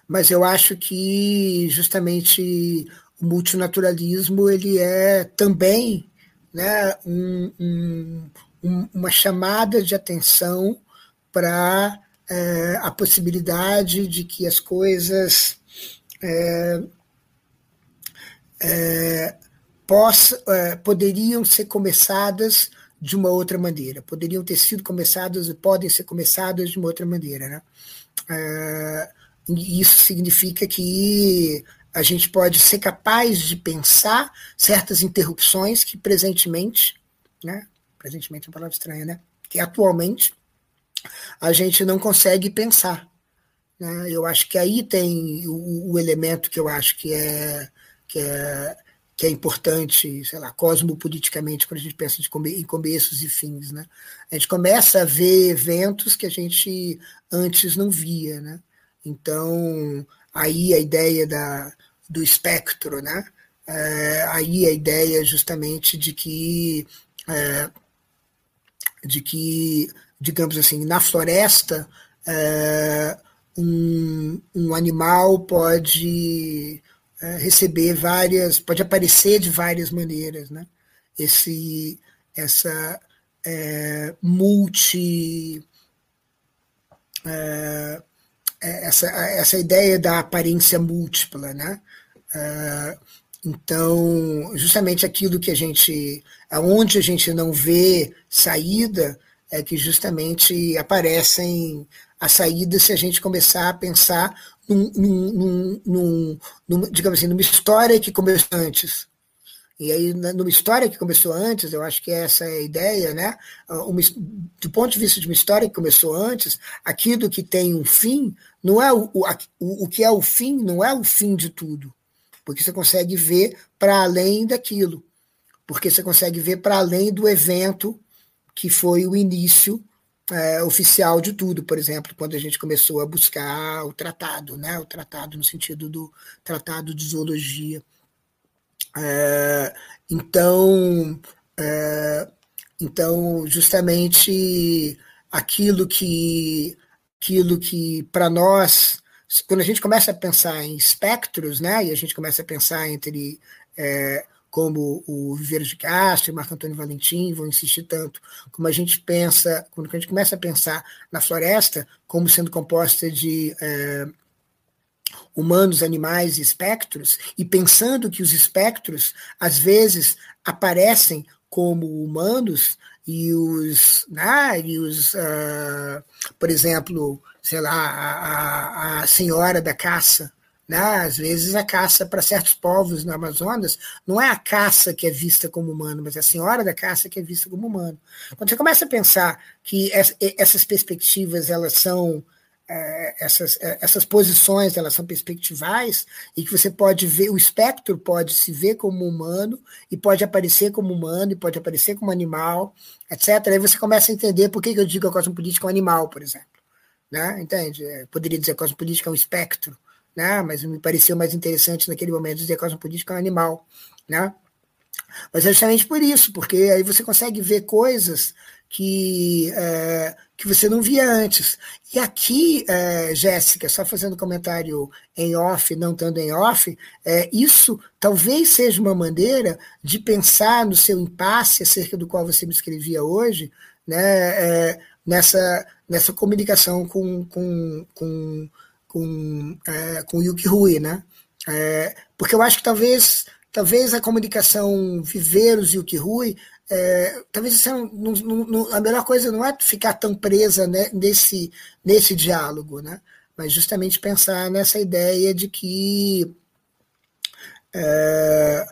É, mas eu acho que justamente o multinaturalismo ele é também né, um, um, uma chamada de atenção para é, a possibilidade de que as coisas é, é, possa, é, poderiam ser começadas de uma outra maneira, poderiam ter sido começadas e podem ser começadas de uma outra maneira. Né? Isso significa que a gente pode ser capaz de pensar certas interrupções que presentemente, né, presentemente é uma palavra estranha, né, que atualmente a gente não consegue pensar. Né? Eu acho que aí tem o, o, elemento que eu acho que é, que é que é importante, sei lá, cosmopoliticamente, quando a gente pensa em começos e fins. Né? A gente começa a ver eventos que a gente antes não via. Né? Então, aí a ideia da, do espectro, né? É, aí a ideia justamente de que, é, de que, digamos assim, na floresta, é, um, um animal pode é, receber várias, pode aparecer de várias maneiras, né? Esse, essa é, multi é, essa, essa ideia da aparência múltipla, né? Uh, Então, justamente aquilo que a gente, aonde a gente não vê saída, é que justamente aparecem as saídas se a gente começar a pensar num, num, num, num, digamos assim, numa história que começou antes. E aí, numa história que começou antes, eu acho que essa é a ideia, né? Uma, do ponto de vista de uma história que começou antes, aquilo que tem um fim, não é o, o, o que é o fim, não é o fim de tudo. Porque você consegue ver para além daquilo. Porque você consegue ver para além do evento que foi o início é, oficial de tudo, por exemplo, quando a gente começou a buscar o tratado, né? o tratado no sentido do tratado de zoologia. É, então, é, então, justamente aquilo que, aquilo que para nós, quando a gente começa a pensar em espectros, né, e a gente começa a pensar entre é, como o Viveiro de Castro e Marco Antônio Valentim vão insistir tanto, como a gente pensa, quando a gente começa a pensar na floresta como sendo composta de é, humanos, animais e espectros, e pensando que os espectros, às vezes, aparecem como humanos, e os, né, e os uh, por exemplo, sei lá, a, a senhora da caça, né? Às vezes a caça para certos povos no Amazonas não é a caça que é vista como humano, mas é a senhora da caça que é vista como humano. Quando você começa a pensar que essas perspectivas elas são essas, é, essas posições elas são perspectivais e que você pode ver, o espectro pode se ver como humano e pode aparecer como humano e pode aparecer como animal, etc. Aí você começa a entender por que, eu digo a cosmopolítica é um animal, por exemplo. Né? Entende? Eu poderia dizer que a cosmopolítica é um espectro, né? mas me pareceu mais interessante naquele momento dizer que a cosmopolítica é um animal. Né? Mas é justamente por isso, porque aí você consegue ver coisas que, é, que você não via antes. E aqui, é, Jéssica, só fazendo comentário em off, não estando em off, é, isso talvez seja uma maneira de pensar no seu impasse, acerca do qual você me escrevia hoje, né, é, nessa, nessa comunicação com, com, com, com, com Yuki Rui, né? Porque eu acho que talvez talvez a comunicação Viveiros e Yuki Rui é, talvez não, a melhor coisa não é ficar tão presa né, nesse, nesse diálogo, né? mas justamente pensar nessa ideia de que é,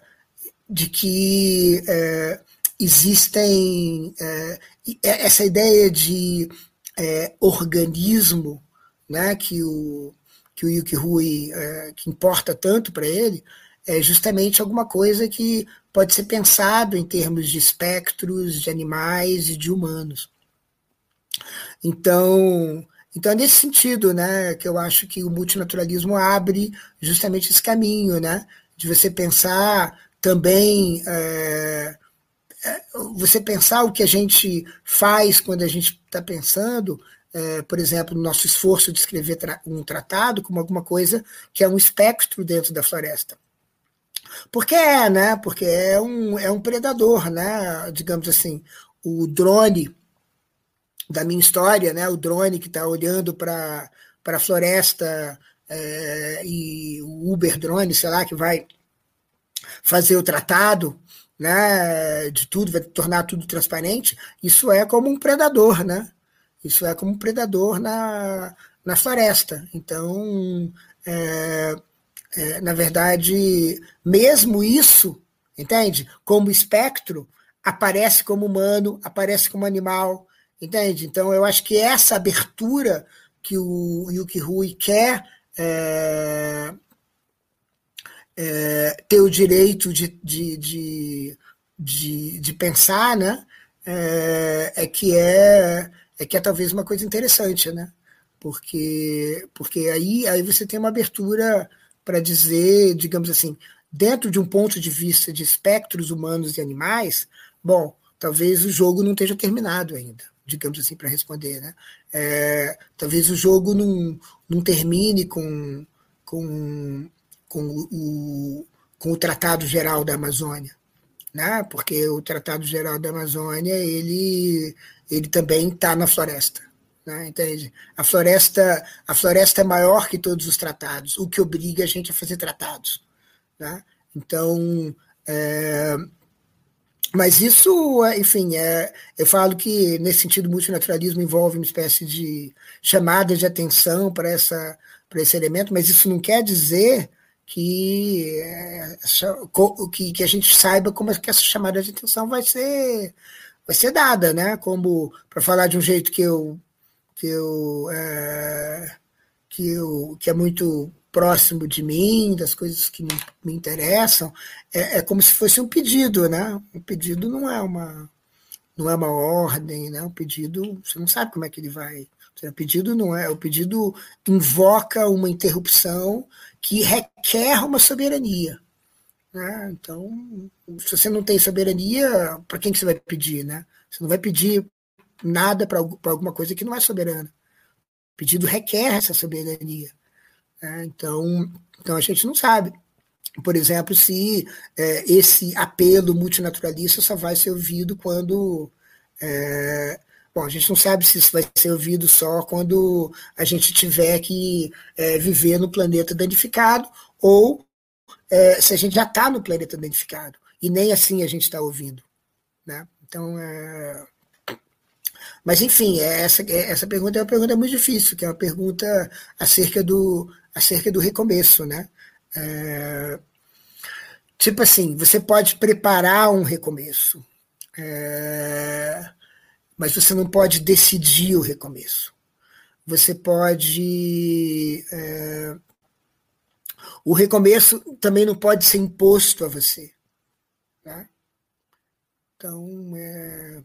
de que é, existem é, essa ideia de é, organismo né, que o que o Yuki Rui é, que importa tanto para ele é justamente alguma coisa que pode ser pensado em termos de espectros de animais e de humanos. Então, então é nesse sentido, né, que eu acho que o multinaturalismo abre justamente esse caminho, né, de você pensar também é, é você pensar o que a gente faz quando a gente está pensando, é, por exemplo, no nosso esforço de escrever tra um tratado como alguma coisa que é um espectro dentro da floresta. Porque é, né? Porque é um, é um predador, né? Digamos assim, o drone da minha história, né? O drone que está olhando para a floresta é, e o Uber drone, sei lá, que vai fazer o tratado, né? De tudo, vai tornar tudo transparente. Isso é como um predador, né? Isso é como um predador na, na floresta. Então, é, é, na verdade, mesmo isso, entende? Como espectro, aparece como humano, aparece como animal, entende? Então, eu acho que essa abertura que o Yuki Rui quer é, é, ter o direito de, de, de, de, de pensar, né? É, é, que é, é que é talvez uma coisa interessante, né? Porque, porque aí, aí você tem uma abertura para dizer, digamos assim, dentro de um ponto de vista de espectros humanos e animais, bom, talvez o jogo não esteja terminado ainda, digamos assim, para responder. Né? É, talvez o jogo não, não termine com, com, com, o, com o Tratado Geral da Amazônia. Né? Porque o Tratado Geral da Amazônia ele, ele também está na floresta. Né? Entende? A floresta, a floresta é maior que todos os tratados, o que obriga a gente a fazer tratados. Né? Então, é, mas isso, enfim, é, eu falo que nesse sentido o multilateralismo envolve uma espécie de chamada de atenção para essa para esse elemento, mas isso não quer dizer que, é, que, que a gente saiba como é que essa chamada de atenção vai ser vai ser dada, né? Como para falar de um jeito que eu que eu, é, que eu que é muito próximo de mim, das coisas que me, me interessam, é, é, como se fosse um pedido, né? Um pedido não é uma não é uma ordem, né? Um pedido você não sabe como é que ele vai. O pedido não é, o pedido invoca uma interrupção que requer uma soberania. Né? Então, se você não tem soberania, para quem que você vai pedir? Né? Você não vai pedir nada para alguma coisa que não é soberana. O pedido requer essa soberania. Né? Então, então, a gente não sabe. Por exemplo, se é, esse apelo multinaturalista só vai ser ouvido quando. É, bom, a gente não sabe se isso vai ser ouvido só quando a gente tiver que é, viver no planeta danificado ou é, se a gente já está no planeta danificado. E nem assim a gente está ouvindo. Né? Então, é, mas, enfim, é essa, é, essa pergunta é uma pergunta muito difícil, que é uma pergunta acerca do, acerca do recomeço. Né? É, tipo assim, você pode preparar um recomeço, é, mas você não pode decidir o recomeço. Você pode. É, o recomeço também não pode ser imposto a você. Né? Então, é,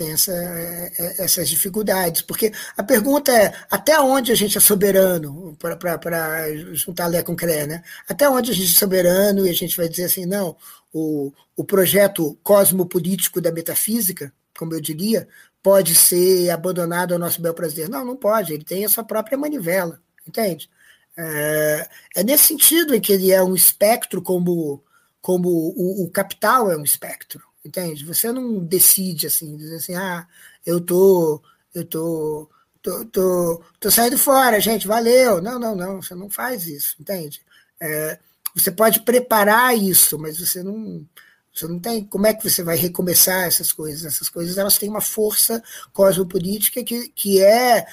tem essa, é, é, essas dificuldades. Porque a pergunta é até onde a gente é soberano, para juntar Lé com Cré, né? Até onde a gente é soberano e a gente vai dizer assim, não, o, o projeto cosmopolítico da metafísica, como eu diria, pode ser abandonado ao nosso bel prazer. Não, não pode, ele tem a sua própria manivela, entende? É, é nesse sentido em que ele é um espectro como, como o, o capital é um espectro entende? Você não decide assim, dizer assim, ah, eu tô, eu tô, tô, tô, tô saindo fora, gente, valeu. Não, não, não, você não faz isso, entende? É, você pode preparar isso, mas você não, você não tem. Como é que você vai recomeçar essas coisas? Essas coisas elas têm uma força cosmopolítica que, que é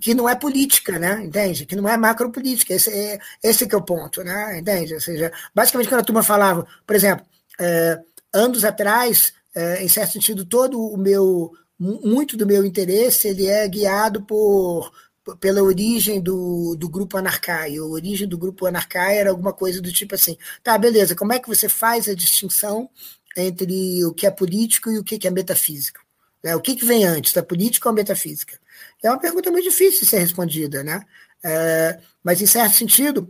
que não é política, né? Entende? Que não é macropolítica. Esse é esse que é o ponto, né? Entende? Ou seja, basicamente quando a turma falava, por exemplo, é, anos atrás, é, em certo sentido, todo o meu, muito do meu interesse, ele é guiado por pela origem do, do grupo Anarcai. A origem do grupo Anarcai era alguma coisa do tipo assim, tá, beleza, como é que você faz a distinção entre o que é político e o que é metafísico? É, o que, que vem antes, da política ou a metafísica? É uma pergunta muito difícil de ser respondida, né? É, mas, em certo sentido,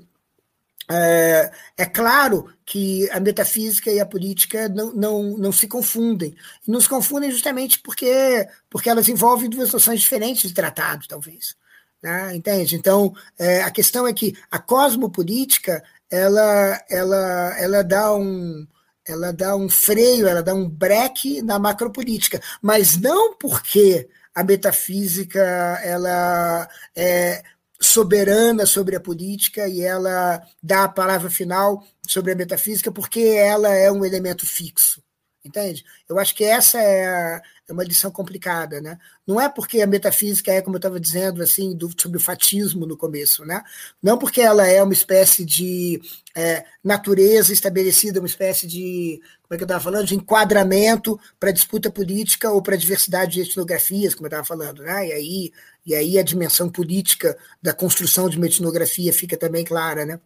é, é, claro que a metafísica e a política não, não, não se confundem. E não se confundem justamente porque, porque elas envolvem duas noções diferentes de tratado, talvez. Né? Entende? Então, é, a questão é que a cosmopolítica ela, ela, ela dá um. Ela dá um freio, ela dá um breque na macropolítica, mas não porque a metafísica ela é, soberana sobre a política e ela dá a palavra final sobre a metafísica porque ela é um elemento fixo. Entende? Eu acho que essa é, é uma lição complicada, né? Não é porque a metafísica é, como eu estava dizendo, assim, do, sobre o fatismo no começo, né? Não porque ela é uma espécie de é, natureza estabelecida, uma espécie de, é que eu estava falando, de enquadramento para disputa política ou para diversidade de etnografias, como eu estava falando, né? E aí, e aí a dimensão política da construção de uma etnografia fica também clara, né?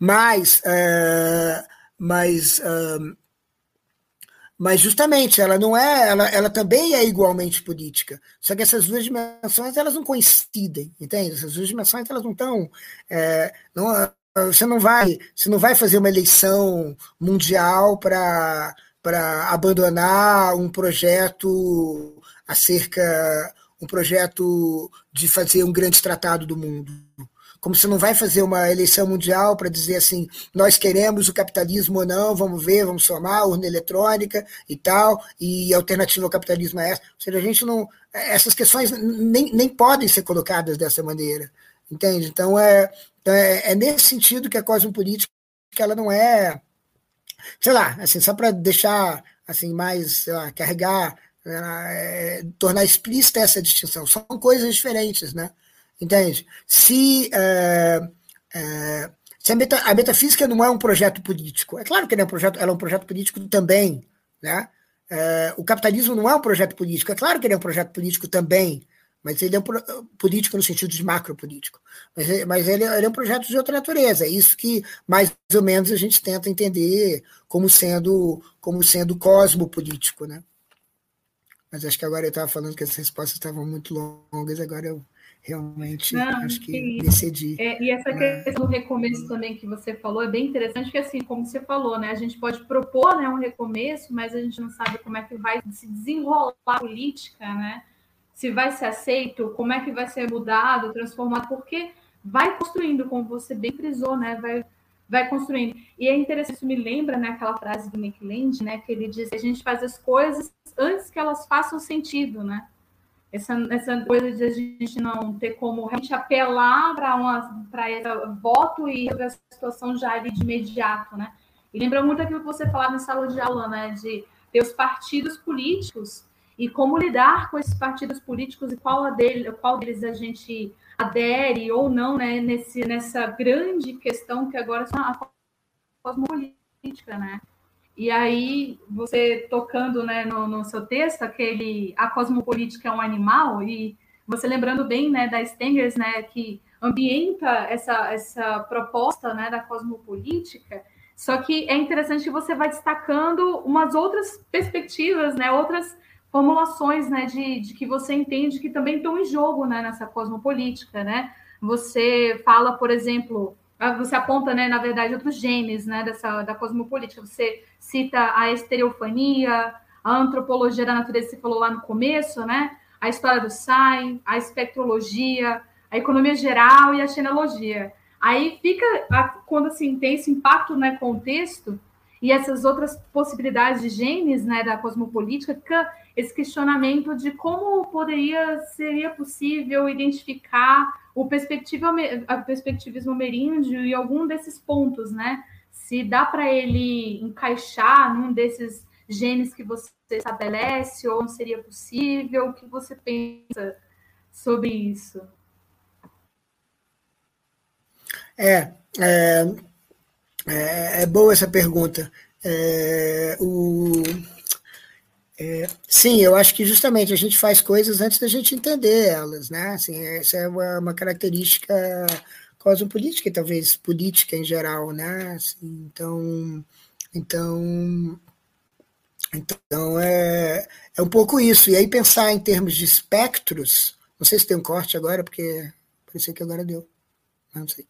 Mas, uh, mas uh, mas justamente ela não é, ela, ela também é igualmente política. Só que essas duas dimensões elas não coincidem, entende? Essas duas dimensões elas não estão, é, não, você não vai, você não vai fazer uma eleição mundial para para abandonar um projeto acerca um projeto de fazer um grande tratado do mundo como você não vai fazer uma eleição mundial para dizer assim, nós queremos o capitalismo ou não, vamos ver, vamos somar, urna eletrônica e tal, e a alternativa ao capitalismo é essa. Ou seja, a gente não. Essas questões nem, nem podem ser colocadas dessa maneira. Entende? Então é, é, é nesse sentido que a cosmopolítica ela não é sei lá, assim, só para deixar assim mais lá, carregar, é, tornar explícita essa distinção. São coisas diferentes, né? Entende? Se, é, é, se a, meta, a, metafísica não é um projeto político, é claro que é um projeto, ela é um projeto político também, né? É, o capitalismo não é um projeto político, é claro que ele é um projeto político também, mas ele é um político no sentido de macropolítico. Mas, mas ele, ele, é um projeto de outra natureza. É isso que, mais ou menos, a gente tenta entender como sendo, como sendo cosmopolítico. Né? Mas acho que agora eu estava falando que as respostas estavam muito longas, agora eu realmente Não, acho que decidi. É, e essa questão do recomeço também que você falou é bem interessante, porque assim, como você falou, né, a gente pode propor né, um recomeço, mas a gente não sabe como é que vai se desenrolar a política, né? Se vai ser aceito, como é que vai ser mudado, transformado, porque vai construindo, como você bem frisou, né? Vai, vai construindo. E é interessante, isso me lembra né, aquela frase do Nick Land, né? Que ele diz que a gente faz as coisas antes que elas façam sentido, né? Essa, essa coisa de a gente não ter como realmente apelar para esse voto e a situação já ali de imediato, né? E lembra muito aquilo que você falava na sala de aula, né? De ter os partidos políticos e como lidar com esses partidos políticos e qual, dele, qual deles a gente adere ou não né, nesse, nessa grande questão que agora é a cosmopolítica, né? E aí, você tocando né, no, no, seu texto, aquele a cosmopolítica é um animal, e você lembrando bem né, da Stengers, né, que ambienta essa, essa proposta né, da cosmopolítica, só que é interessante que você vai destacando umas outras perspectivas, né, outras formulações né, de, de que você entende que também estão em jogo né, nessa cosmopolítica. Né? Você fala, por exemplo, ah, você aponta, né, na verdade, outros genes né, dessa, da cosmopolítica. Você cita a estereofania, a antropologia da natureza, você falou lá no começo, né? a história do SAI, a espectrologia, a economia geral e a xenologia. Aí fica, quando assim, tem esse impacto né, com o texto, e essas outras possibilidades de genes né, da cosmopolítica, fica esse questionamento de como poderia seria possível identificar o perspectivismo ameríndio e algum desses pontos, né? Se dá para ele encaixar num desses genes que você estabelece ou não seria possível? O que você pensa sobre isso? É, é, é, é boa essa pergunta. É, o é, sim, eu acho que justamente a gente faz coisas antes da gente entender elas, né? Assim, essa é uma, uma característica cosmopolítica e talvez política em geral, né? Assim, então, então, então é, é um pouco isso. E aí pensar em termos de espectros, não sei se tem um corte agora, porque parecia que agora deu. Não sei.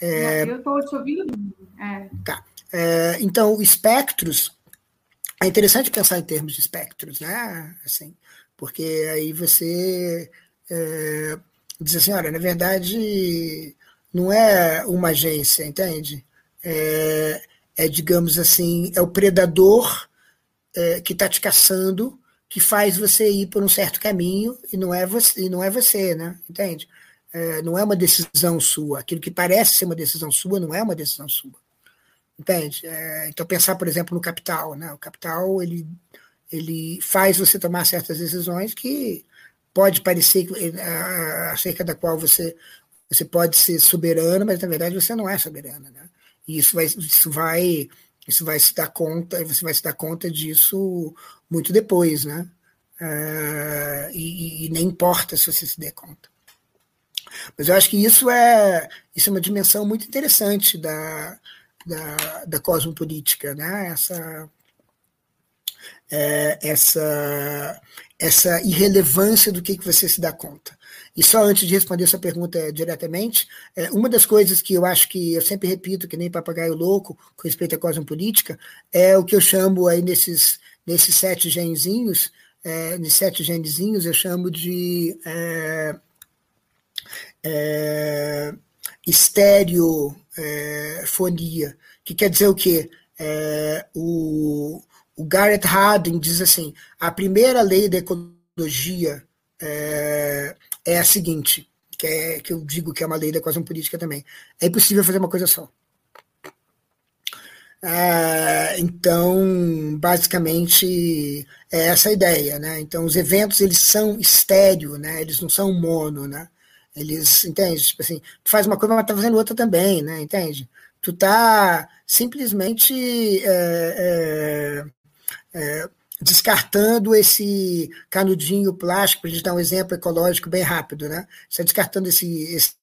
É, eu estou te ouvindo. É. Tá. É, então, espectros é interessante pensar em termos de espectros, né? Assim, porque aí você é, diz assim, olha, na verdade não é uma agência, entende? É, é digamos assim, é o predador é, que está te caçando que faz você ir por um certo caminho e não é você, não é você, né? Entende? É, não é uma decisão sua. Aquilo que parece ser uma decisão sua não é uma decisão sua. Entende? É, então, pensar, por exemplo, no capital. Né? O capital ele, ele faz você tomar certas decisões que pode parecer acerca da qual você, você pode ser soberano, mas na verdade você não é soberano. Né? E isso vai, isso vai, isso vai se dar conta, você vai se dar conta disso muito depois, né? É, e, e, nem importa se você se der conta. Mas eu acho que isso é, isso é uma dimensão muito interessante da, da, da cosmopolítica, né? essa, é, essa, essa irrelevância do que, que você se dá conta. E só antes de responder essa pergunta diretamente, é, uma das coisas que eu acho que eu sempre repito, que nem papagaio louco, com respeito à cosmopolítica, é o que eu chamo aí nesses, nesses sete genzinhos, é, nesses sete genezinhos, eu chamo de é, é, estereofonia, que quer dizer o quê? É, o, o Garrett Hardin diz assim: a primeira lei da ecologia é, é a seguinte, que, é, que eu digo que é uma lei da equação política também. É impossível fazer uma coisa só. Ah, então, basicamente, é essa a ideia, né? Então, os eventos, eles são estéreo, né? Eles não são mono, né? Eles, entende? Tipo assim, tu faz uma coisa, mas tá fazendo outra também, né? Entende? Tu tá simplesmente é, é, descartando esse canudinho plástico, para a gente dar um exemplo ecológico bem rápido, né? Você está descartando esse, esse,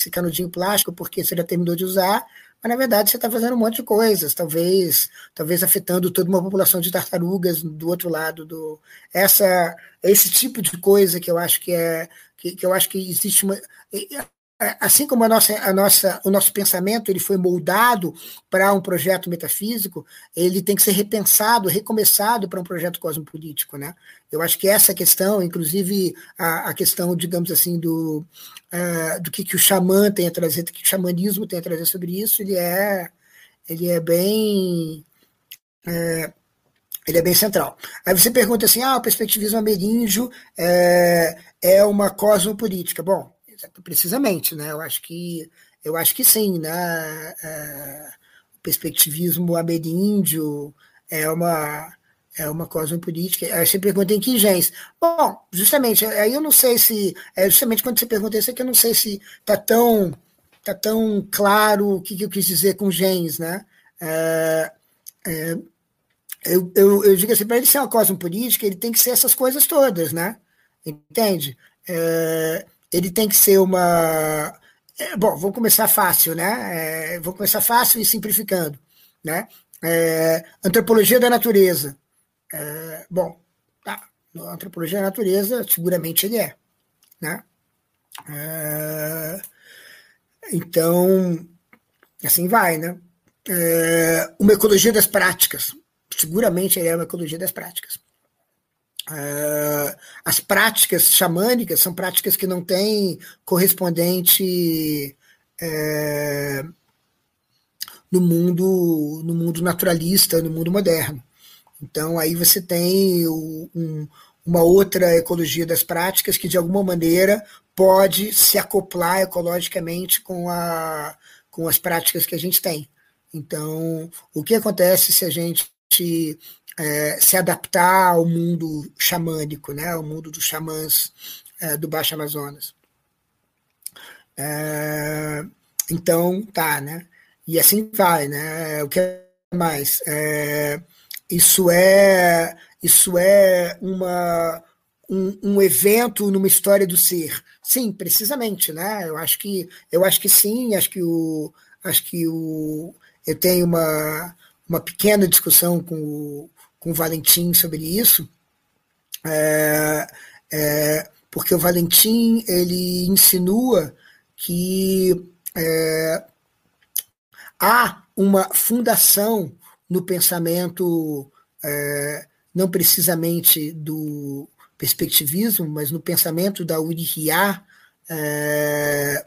esse canudinho plástico porque você já terminou de usar, mas na verdade você está fazendo um monte de coisas, talvez, talvez afetando toda uma população de tartarugas do outro lado do essa esse tipo de coisa que eu acho que é que, que eu acho que existe uma assim como a nossa, a nossa, o nosso pensamento ele foi moldado para um projeto metafísico, ele tem que ser repensado, recomeçado para um projeto cosmopolítico, né? Eu acho que essa questão, inclusive a, a questão, digamos assim, do, uh, do que, que o xamã tem a trazer, do que o xamanismo tem a trazer sobre isso, ele é, ele é bem é, ele é bem central. Aí você pergunta assim, ah, o perspectivismo ameríndio é, é uma cosmopolítica. Bom, precisamente, né? Eu acho que eu acho que sim, né? É, o perspectivismo ameríndio é uma é uma cosmopolítica. Aí você pergunta em que gens. Bom, justamente, aí eu não sei se. É justamente quando você pergunta isso, é que eu não sei se está tão, tá tão claro o que, que eu quis dizer com gens, né? É, é, eu, eu, eu digo assim, para ele ser uma cosmopolítica, ele tem que ser essas coisas todas, né? Entende? É, ele tem que ser uma. É, bom, vou começar fácil, né? É, vou começar fácil e simplificando, né? É, antropologia da natureza. É, bom, tá. Antropologia da natureza, seguramente ele é, né? É, então, assim vai, né? É, uma ecologia das práticas. Seguramente ele é uma ecologia das práticas. Uh, as práticas xamânicas são práticas que não têm correspondente é, no mundo no mundo naturalista, no mundo moderno. Então aí você tem o, um, uma outra ecologia das práticas que de alguma maneira pode se acoplar ecologicamente com, a, com as práticas que a gente tem. Então, o que acontece se a gente é, se adaptar ao mundo xamânico, né, ao mundo dos xamãs é, do Baixo Amazonas. É, então, tá, né? E assim vai, né? O que mais? Isso é isso é uma um, um, evento numa história do ser. Sim, precisamente, né? Eu acho que eu acho que sim, acho que o acho que o eu tenho uma uma pequena discussão com o, com o Valentim sobre isso, é, é, porque o Valentim ele insinua que é, há uma fundação no pensamento, é, não precisamente do perspectivismo, mas no pensamento da Urihiá, é,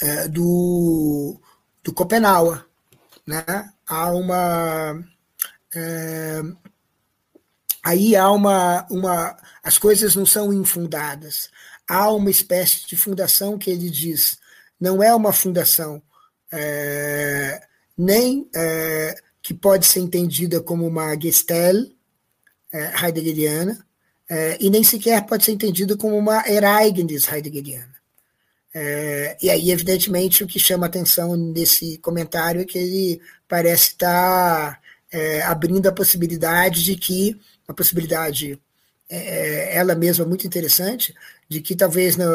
é, do, do Copenhague. Né? Há uma é, aí há uma, uma. As coisas não são infundadas. Há uma espécie de fundação que ele diz, não é uma fundação é, nem é, que pode ser entendida como uma Gestel é, heideggeriana, e nem sequer pode ser entendida como uma Ereignis heideggeriana. É, e aí, evidentemente, o que chama atenção nesse comentário é que ele parece estar é, abrindo a possibilidade de que, a possibilidade, é, é, ela mesma muito interessante, de que talvez no,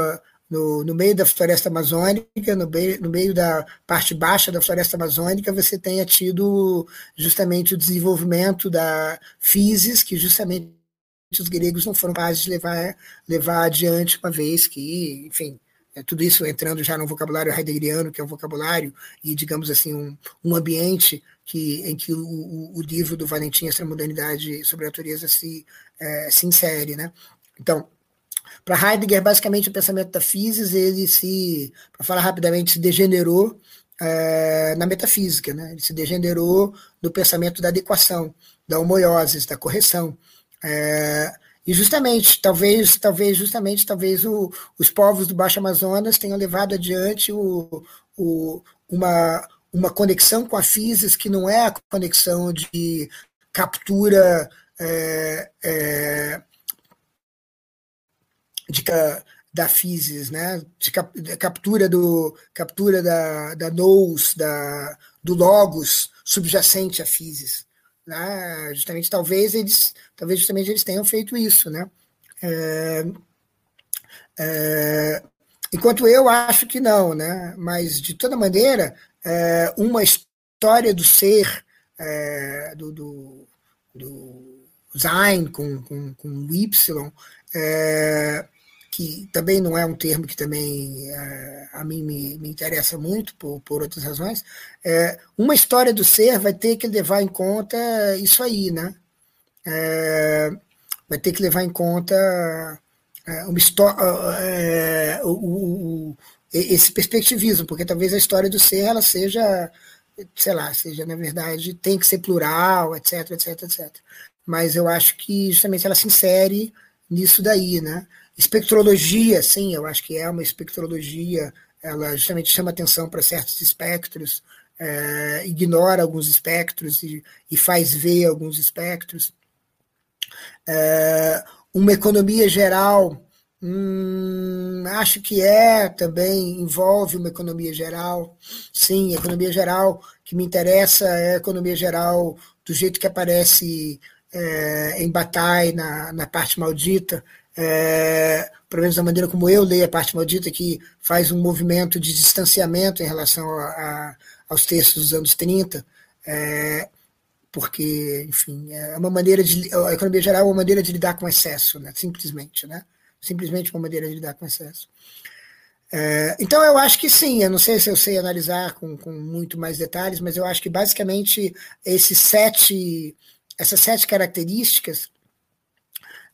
no, no, meio da floresta amazônica, no meio, no meio da parte baixa da floresta amazônica, você tenha tido justamente o desenvolvimento da physis, que justamente os gregos não foram capazes de levar, levar adiante, uma vez que, enfim, é, tudo isso entrando já no vocabulário heideggeriano, que é um vocabulário e, digamos assim, um, um ambiente que, em que o, o, livro do Valentim, Essa Modernidade sobre a Natureza, se, é, se insere. Né? Então, para Heidegger, basicamente, o pensamento da physis, ele se, para falar rapidamente, se degenerou é, na metafísica. Né? Ele se degenerou no pensamento da adequação, da homoiose, da correção. É, e justamente, talvez, talvez, justamente, talvez o, os povos do Baixo Amazonas tenham levado adiante o, o, uma, uma conexão com a physis que não é a conexão de captura é, é, de, da physis, né? de, cap, de captura, do, captura da, da nous, da, do logos subjacente à physis. Né? Justamente, talvez eles, talvez justamente eles tenham feito isso, né? É, é, enquanto eu acho que não, né? Mas de toda maneira, é, uma história do ser é, do, do, do com, com, com Y, é, que também não é um termo que também é, a mim me, me, interessa muito por, por outras razões, é, uma história do ser vai ter que levar em conta isso aí, né? É, vai ter que levar em conta uma é, o, o, esse perspectivismo, porque talvez a história do ser ela seja, sei lá, seja na verdade tem que ser plural, etc, etc, etc. Mas eu acho que justamente ela se insere nisso daí, né? Espectrologia, sim, eu acho que é uma espectrologia, ela justamente chama atenção para certos espectros, é, ignora alguns espectros e, e, faz ver alguns espectros. É, uma economia geral, hum, acho que é também, envolve uma economia geral. Sim, economia geral que me interessa é a economia geral do jeito que aparece é, em Bataille, na, na parte maldita, é, pelo menos da maneira como eu leio a parte maldita, que faz um movimento de distanciamento em relação a, a, aos textos dos anos 30, é, porque, enfim, é uma maneira de. A economia geral é uma maneira de lidar com excesso, né, simplesmente, né? Simplesmente uma maneira de lidar com excesso. É, então, eu acho que sim, eu não sei se eu sei analisar com, com muito mais detalhes, mas eu acho que basicamente esses sete, essas sete características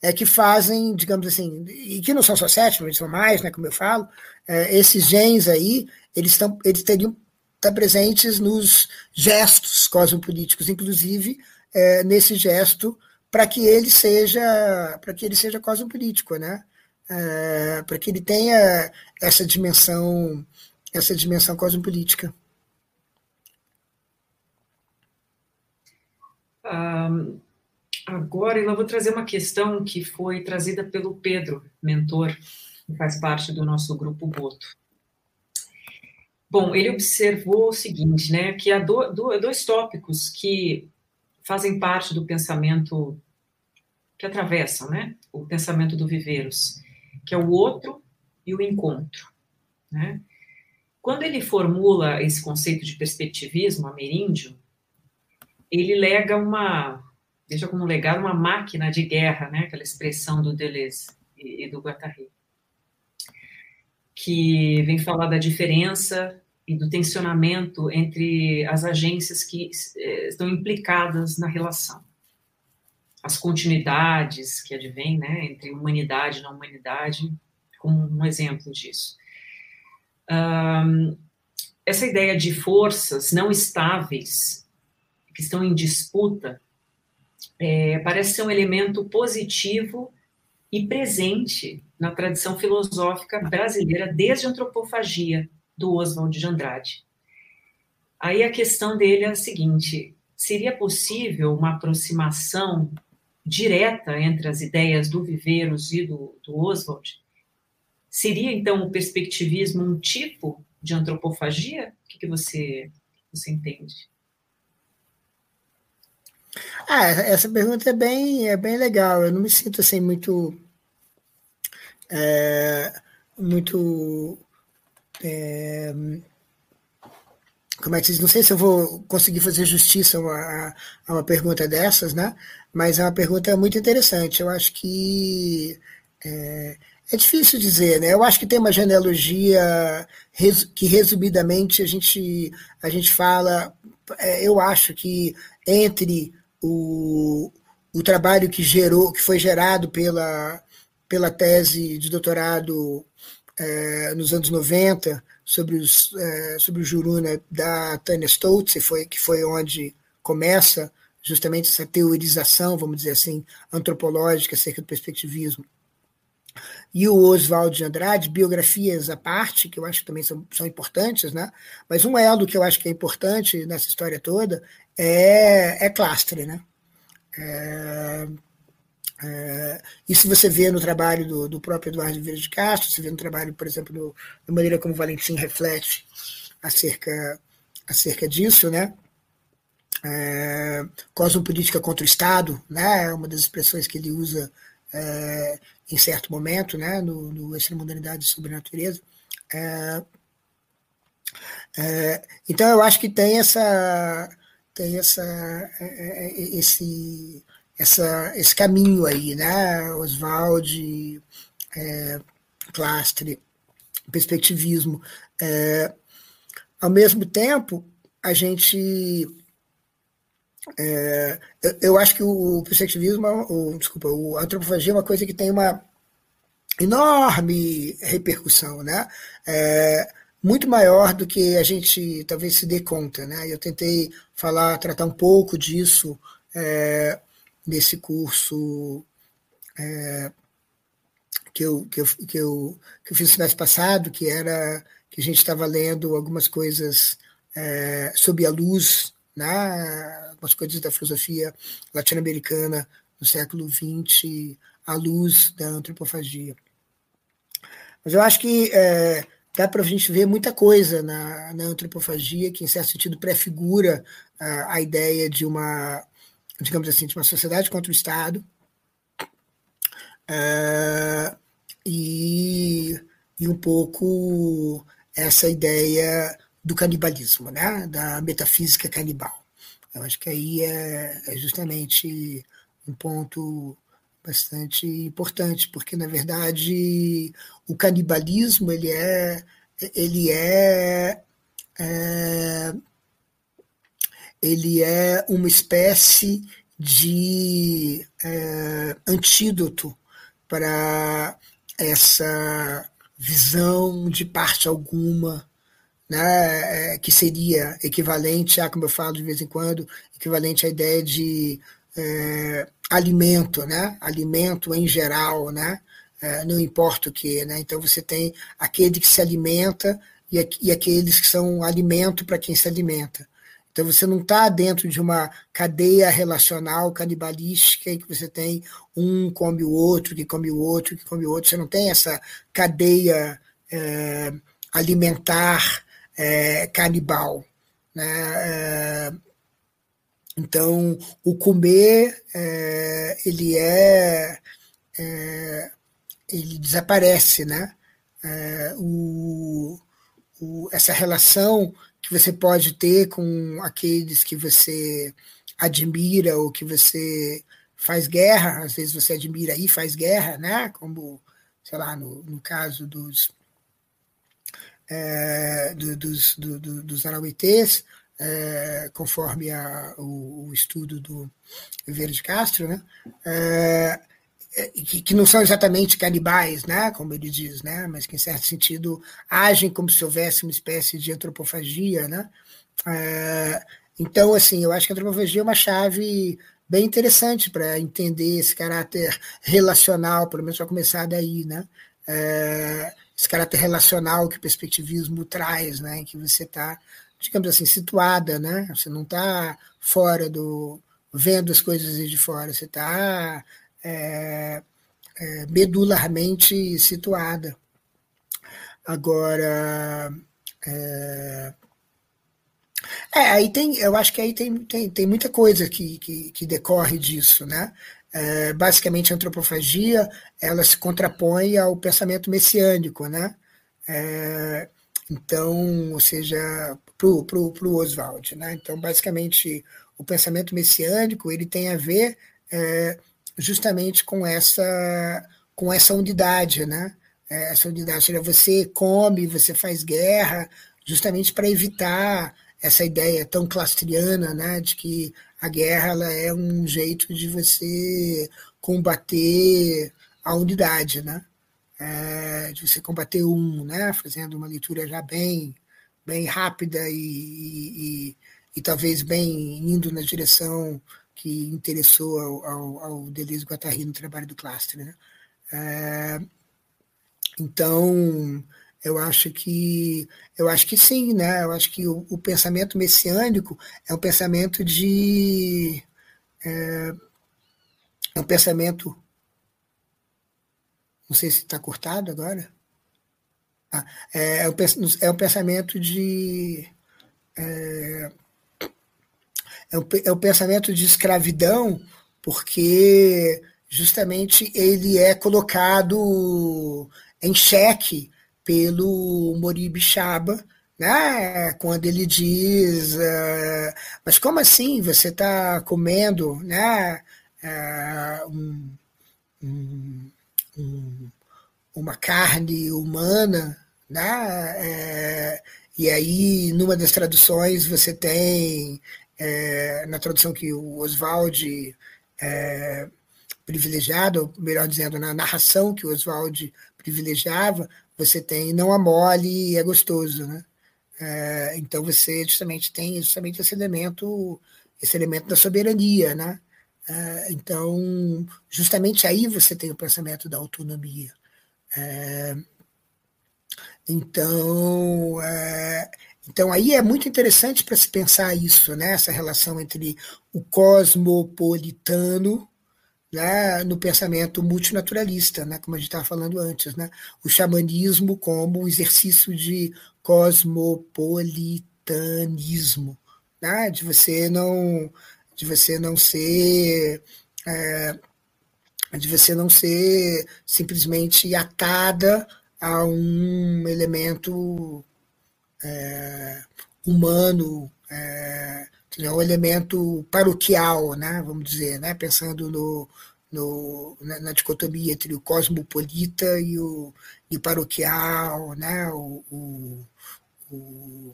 é, que fazem, digamos assim, e que não são só sete, mas são mais, né, como eu falo, é, esses genes aí, eles, estão, eles teriam estar presentes nos gestos cosmopolíticos, inclusive é, nesse gesto para que ele seja para que ele seja cosmopolítico, né? É, para que ele tenha essa dimensão essa dimensão cosmopolítica. Um, Agora eu vou trazer uma questão que foi trazida pelo Pedro, mentor, que faz parte do nosso grupo Boto. Bom, ele observou o seguinte, né, que há do, do, dois tópicos que fazem parte do pensamento que atravessam, né, o pensamento do Viveiros, que é o outro e o encontro, né? Quando ele formula esse conceito de perspectivismo ameríndio, ele lega uma deixa como legado uma máquina de guerra, né? aquela expressão do Deleuze e, do Guattari, que vem falar da diferença e do tensionamento entre as agências que eh, estão implicadas na relação. As continuidades que advêm né, entre humanidade e não humanidade, como um exemplo disso. Um, essa ideia de forças não estáveis que estão em disputa é, parece ser um elemento positivo e presente na tradição filosófica brasileira desde a antropofagia do Oswald de Andrade. Aí a questão dele é a seguinte: seria possível uma aproximação direta entre as ideias do Viveiros e do, do Oswald? Seria então o perspectivismo um tipo de antropofagia? O que, que você, você entende? Ah, essa pergunta é bem, é bem legal. Eu não me sinto assim muito. É, muito. É, como é que diz? Não sei se eu vou conseguir fazer justiça a a uma pergunta dessas, né? Mas é uma pergunta muito interessante. Eu acho que. É, é difícil dizer, né? Eu acho que tem uma genealogia que, resumidamente, a gente, a gente fala. É, eu acho que entre o, o trabalho que gerou, que foi gerado pela, pela tese de doutorado é, nos anos 90 sobre, os, é, sobre o Juruna da Tânia Stoltz, foi, que foi onde começa justamente essa teorização, vamos dizer assim, antropológica acerca do perspectivismo. e o Oswald de Andrade, biografias à parte, que eu acho que também são, são importantes, né? mas um elo que eu acho que é importante nessa história toda é, é Clastre. Né? É, é, isso você vê no trabalho do, do próprio Eduardo Vieira de Castro, você vê no trabalho, por exemplo, da maneira como Valentim reflete acerca, acerca disso, né? É, cosmopolítica contra o Estado, né? É uma das expressões que ele usa é, em certo momento, né? no, no Extremodernidade sobre a Natureza. É, é, então, eu acho que tem essa tem essa, é, é, esse, essa, esse caminho aí, né? Oswald, é, Clastre, perspectivismo. É, ao mesmo tempo, a gente. É, eu, eu, acho que o perspectivismo, o, desculpa, o, a antropofagia é uma coisa que tem uma enorme repercussão, né? É, muito maior do que a gente talvez se dê conta, né? Eu tentei falar, tratar um pouco disso é, nesse curso é, que, eu, que, eu, que, eu, que eu fiz no semestre passado, que era que a gente estava lendo algumas coisas é, sob a luz, né, algumas coisas da filosofia latino-americana no século XX, à luz da antropofagia. Mas eu acho que é, dá para a gente ver muita coisa na, na antropofagia que, em certo sentido, prefigura a, a ideia de uma digamos assim, de uma sociedade contra o Estado. Uh, e, e um pouco essa ideia do canibalismo, né? da metafísica canibal. Eu acho que aí é, é justamente um ponto bastante importante, porque na verdade o canibalismo ele é ele é, é ele é uma espécie de é, antídoto para essa visão de parte alguma, né, é, que seria equivalente a, como eu falo de vez em quando, equivalente à ideia de é, alimento, né, alimento em geral, né, é, não importa o que, né, então você tem aquele que se alimenta e, e aqueles que são alimento para quem se alimenta. Então você não está dentro de uma cadeia relacional canibalística em que você tem um come o outro, que come o outro, que come o outro. Você não tem essa cadeia é, alimentar é, canibal. Né? É, então o comer é, ele é, é, ele desaparece, né? O, o, essa relação que você pode ter com aqueles que você admira ou que você faz guerra, às vezes você admira e faz guerra, né? Como, sei lá, no, no caso dos é, do, dos, do, do, dos arauitês, é, conforme a, o, o, estudo do Vieira de Castro, né? É, é, que, que, não são exatamente canibais, né, como ele diz, né, mas que em certo sentido agem como se houvesse uma espécie de antropofagia, né. É, então, assim, eu acho que a antropofagia é uma chave bem interessante para entender esse caráter relacional, pelo menos para começar daí, né, é, esse caráter relacional que o perspectivismo traz, né, que você está, digamos assim, situada, né, você não está fora do vendo as coisas de fora, você está é, é, medularmente situada. Agora, é, é, aí tem, eu acho que aí tem, tem, tem muita coisa que, que, que decorre disso, né? É, basicamente, a antropofagia ela se contrapõe ao pensamento messiânico, né? É, então, ou seja, para o Oswald, né? Então, basicamente, o pensamento messiânico ele tem a ver é, justamente com essa com essa unidade, né? É, essa unidade, seja, você come, você faz guerra, justamente para evitar essa ideia tão clastriana, né, de que a guerra ela é um jeito de você combater a unidade, né? É, de você combater um, né? Fazendo uma leitura já bem, bem rápida e, e, e, e talvez bem indo na direção que interessou ao, ao, ao Deleuze Guattari no trabalho do Clastre. Né? É, então, eu acho que eu acho que sim, né? Eu acho que o, o pensamento messiânico é um pensamento de é, é um pensamento não sei se está cortado agora. Ah, é, é, um, é pensamento de é, é, um, é um pensamento de escravidão porque justamente ele é colocado em xeque pelo Moribe Chaba, né? quando ele diz, uh, mas como assim você está comendo né? Uh, um, um, um, uma carne humana, né? É, e aí, numa das traduções, você tem, na tradução que o Oswald privilegiado, ou melhor dizendo, na narração que o Oswald privilegiava, você tem não amole e é gostoso, né? É, então você justamente tem justamente esse elemento, esse elemento da soberania, né? É, então, justamente aí você tem o pensamento da autonomia. É, então, é, então aí é muito interessante para se pensar isso, né? Essa relação entre o cosmopolitano né, no pensamento multinaturalista, né, como a gente estava falando antes, né, o xamanismo como exercício de cosmopolitanismo, né, de você não de você não ser é, de você não ser simplesmente atada a um elemento é, humano é, é um elemento paroquial, né, vamos dizer, né, pensando no, no, na, na, dicotomia entre o cosmopolita e o, e o paroquial, né, o, o, o,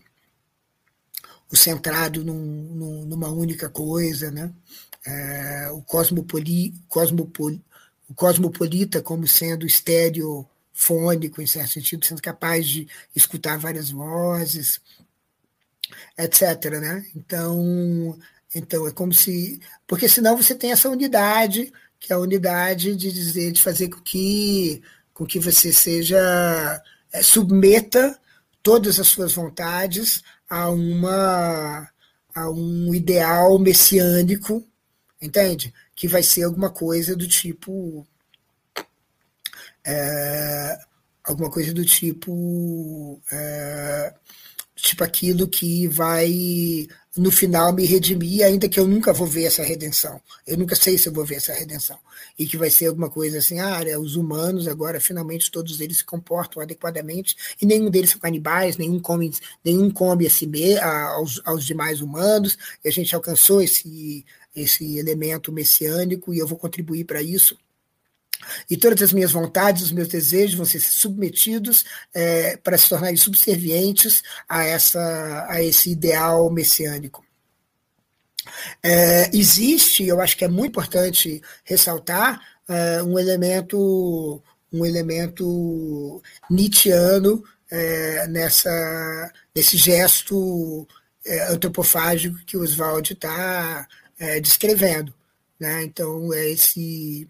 o centrado num, num, numa única coisa, né, é, o, cosmopoli, cosmopoli, o cosmopolita como sendo estereofônico, em certo sentido, sendo capaz de escutar várias vozes, etc. Né? Então, então é como se. Porque senão você tem essa unidade, que é a unidade de dizer, de fazer com que, com que você seja. É, submeta todas as suas vontades a uma a um ideal messiânico, entende? Que vai ser alguma coisa do tipo é, alguma coisa do tipo é, tipo aquilo que vai no final me redimir, ainda que eu nunca vou ver essa redenção. Eu nunca sei se eu vou ver essa redenção. E que vai ser alguma coisa assim, ah, os humanos agora finalmente todos eles se comportam adequadamente e nenhum deles são canibais, nenhum come, nenhum come a si, aos, aos demais humanos, e a gente alcançou esse, esse elemento messiânico e eu vou contribuir para isso e todas as minhas vontades, os meus desejos vão ser submetidos é, para se tornarem subservientes a, essa, a esse ideal messiânico. É, existe, eu acho que é muito importante ressaltar, é, um elemento um elemento nietzschiano é, nessa, nesse gesto é, antropofágico que o Oswald está é, descrevendo. Né? Então, é esse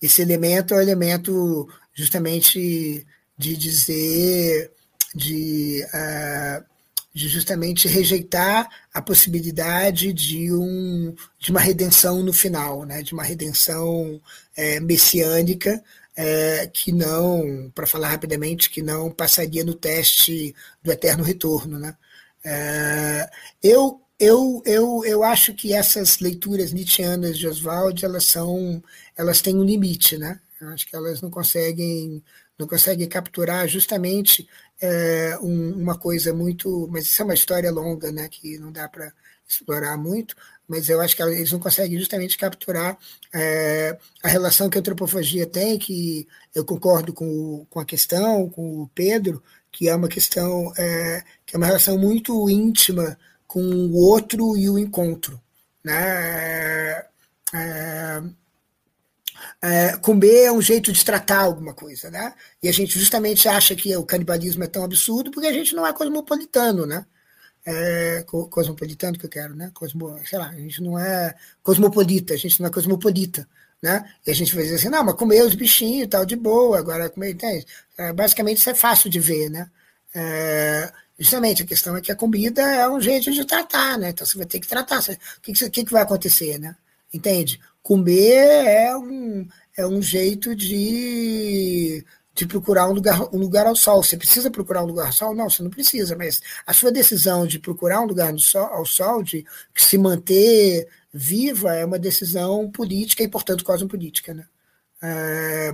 esse elemento é o elemento justamente de dizer, de, uh, de justamente rejeitar a possibilidade de, um, de uma redenção no final, né? de uma redenção é, messiânica, é, que não, para falar rapidamente, que não passaria no teste do eterno retorno. Né? É, eu eu, eu, eu acho que essas leituras nietzschianas de Oswald elas são elas têm um limite, né? Acho que elas não conseguem não conseguem capturar justamente é, um, uma coisa muito, mas isso é uma história longa, né? Que não dá para explorar muito, mas eu acho que eles não conseguem justamente capturar é, a relação que a antropofagia tem, que eu concordo com, com a questão, com o Pedro, que é uma questão, é, que é uma relação muito íntima com o outro e o encontro. Né? É, é, comer é um jeito de tratar alguma coisa, né? E a gente justamente acha que o canibalismo é tão absurdo porque a gente não é cosmopolitano, né? É, cosmopolitano que eu quero, né? Cosmo, sei lá, a gente não é cosmopolita, a gente não é cosmopolita. né? E a gente vai dizer assim, não, mas comer os bichinhos e tal, de boa, agora comer, entende? É, basicamente isso é fácil de ver, né? É, justamente, a questão é que a comida é um jeito de tratar, né? Então você vai ter que tratar. O que, que, que vai acontecer, né? Entende? Comer é um, é um jeito de, de procurar um lugar, um lugar ao sol. Você precisa procurar um lugar ao sol? Não, você não precisa, mas a sua decisão de procurar um lugar sol, ao sol, de se manter viva é uma decisão política e, portanto, cosmopolítica. Né? É,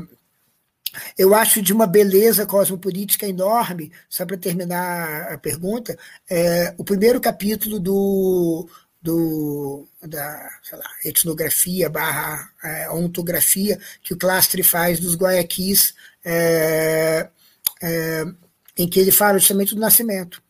eu acho de uma beleza cosmopolítica enorme, só para terminar a pergunta, é, o primeiro capítulo do, do, da lá, etnografia barra é, ontografia que o Clastre faz dos Guayaquis, é, é, em que ele fala justamente do nascimento.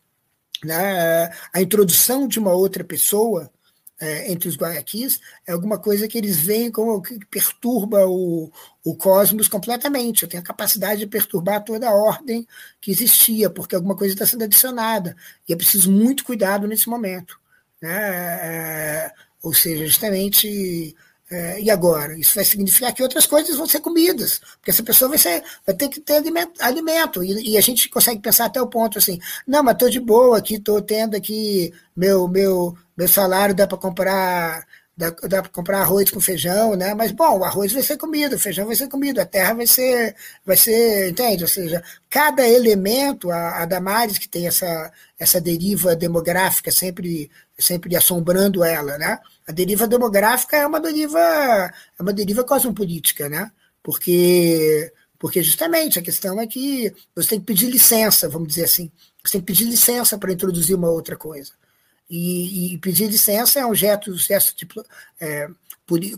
Né? A introdução de uma outra pessoa é, entre os guayaquis é alguma coisa que eles veem como que perturba o, o cosmos completamente. Eu tenho a capacidade de perturbar toda a ordem que existia, porque alguma coisa está sendo adicionada. E é preciso muito cuidado nesse momento. Né? É, ou seja, justamente. É, e agora? Isso vai significar que outras coisas vão ser comidas, porque essa pessoa vai, ser, vai ter que ter alimento. alimento e, e, a gente consegue pensar até o ponto assim: não, mas estou de boa aqui, estou tendo aqui meu, meu, meu salário dá para comprar dá, dá para comprar arroz com feijão, né? Mas bom, o arroz vai ser comido, o feijão vai ser comido, a terra vai ser, vai ser, entende? Ou seja, cada elemento, a, a Damares que tem essa essa deriva demográfica sempre sempre assombrando ela, né? A deriva demográfica é uma deriva é uma deriva cosmopolítica, né? Porque porque justamente a questão é que você tem que pedir licença, vamos dizer assim. Você tem que pedir licença para introduzir uma outra coisa. E, e pedir licença é um gesto, um gesto diplo, é,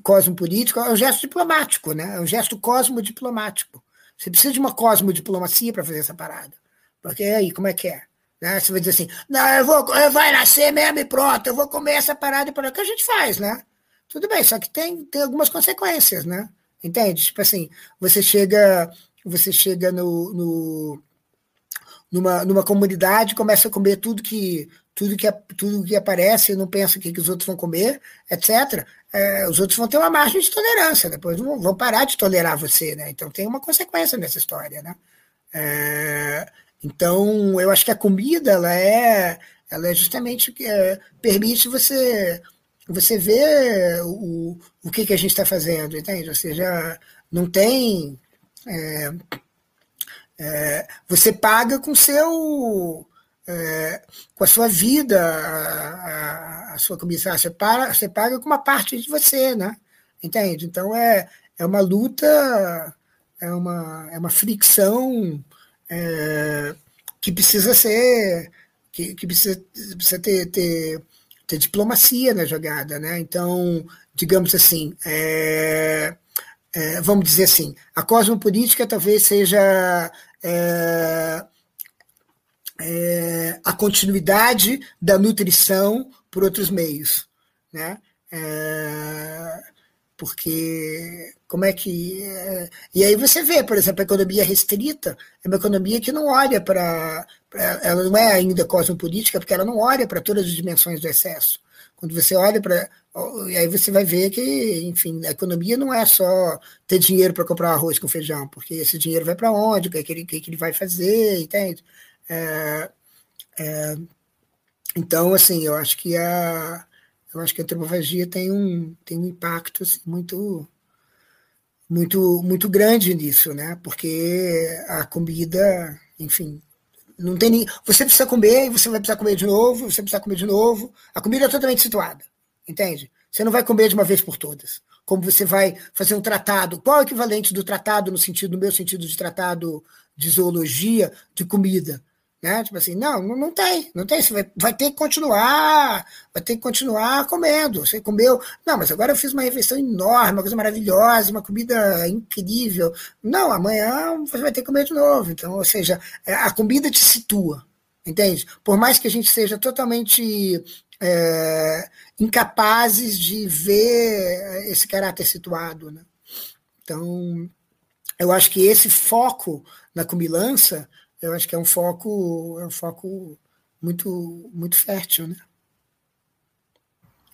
cosmopolítico, é um gesto diplomático, né? é um gesto cosmodiplomático. Você precisa de uma cosmodiplomacia para fazer essa parada. Porque aí, como é que é? Né? Você vai dizer assim, não, eu vou, eu vai nascer mesmo e pronto, eu vou comer essa parada e para que a gente faz, né? Tudo bem, só que tem, tem algumas consequências, né? Entende? Tipo assim, você chega, você chega no, no numa, numa comunidade, começa a comer tudo que tudo que, tudo que aparece, não pensa o que, que os outros vão comer, etc. É, os outros vão ter uma margem de tolerância, depois vão, vão parar de tolerar você, né? Então tem uma consequência nessa história, né? É, então eu acho que a comida ela é, ela é justamente o que é, permite você você ver o, o que, que a gente está fazendo, entende? Ou seja, não tem é, é, você paga com seu é, com a sua vida, a, a, a sua comissão, você, para, você paga com uma parte de você, né? Entende? Então é, é uma luta, é uma, é uma fricção é, que precisa ser, que, que precisa, precisa ter, ter, ter, diplomacia na jogada, né? Então, digamos assim, é, é, vamos dizer assim, a cosmopolítica talvez seja é, é, a continuidade da nutrição por outros meios, né? É, porque como é que é, e aí você vê, por exemplo, a economia restrita é uma economia que não olha para ela não é ainda cosmopolítica porque ela não olha para todas as dimensões do excesso. Quando você olha para e aí você vai ver que, enfim, a economia não é só ter dinheiro para comprar arroz com feijão, porque esse dinheiro vai para onde, o que, é que, ele, que, é que ele vai fazer, entende? É, é, então, assim, eu acho que a eu acho que a antropofagia tem um tem um impacto assim, muito muito muito grande nisso, né? Porque a comida, enfim, não tem nem, você precisa comer e você vai precisar comer de novo, você precisa comer de novo. A comida é totalmente situada, entende? Você não vai comer de uma vez por todas. Como você vai fazer um tratado, qual é o equivalente do tratado no sentido, no meu sentido de tratado de zoologia, de comida? Né? Tipo assim, não, não, tem, não tem. Você vai, vai ter que continuar, vai ter que continuar comendo. Você comeu, não, mas agora eu fiz uma refeição enorme, uma coisa maravilhosa, uma comida incrível. Não, amanhã você vai ter que comer de novo. Então, ou seja, é, a comida te situa, entende? Por mais que a gente seja totalmente é, incapazes de ver esse caráter situado, né? Então, eu acho que esse foco na comilança eu acho que é um foco, é um foco muito, muito fértil, né?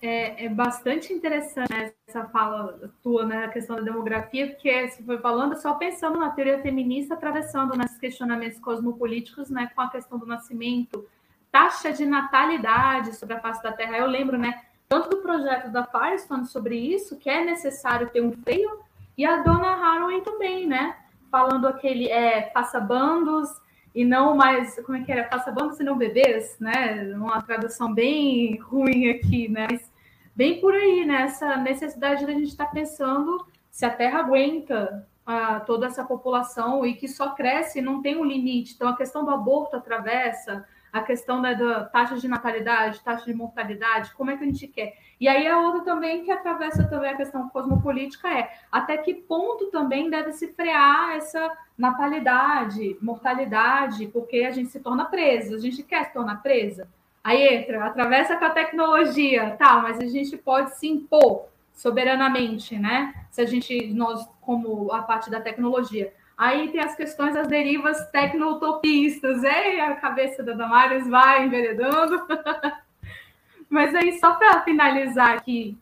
é, é bastante interessante né, essa fala tua, né, a questão da demografia, porque você foi falando só pensando na teoria feminista, atravessando nesses questionamentos cosmopolíticos, né, com a questão do nascimento, taxa de natalidade sobre a face da Terra. Eu lembro, né, tanto do projeto da Firestone sobre isso, que é necessário ter um freio, e a dona Haraway também, né, falando aquele, é, faça bandos, e não mais, como é que era? Faça e não bebês, né? Uma tradução bem ruim aqui, né? Mas bem por aí, né? Essa necessidade da gente estar tá pensando se a Terra aguenta uh, toda essa população e que só cresce, não tem um limite. Então, a questão do aborto atravessa, a questão né, da taxa de natalidade, taxa de mortalidade, como é que a gente quer? E aí a outra também que atravessa também a questão cosmopolítica é até que ponto também deve se frear essa natalidade, mortalidade, porque a gente se torna presa, a gente quer se tornar presa. Aí entra, atravessa com a tecnologia, tá, mas a gente pode se impor soberanamente, né? Se a gente, nós, como a parte da tecnologia. Aí tem as questões das derivas tecno-utopistas, é, a cabeça da Damares vai enveredando. mas aí, só para finalizar aqui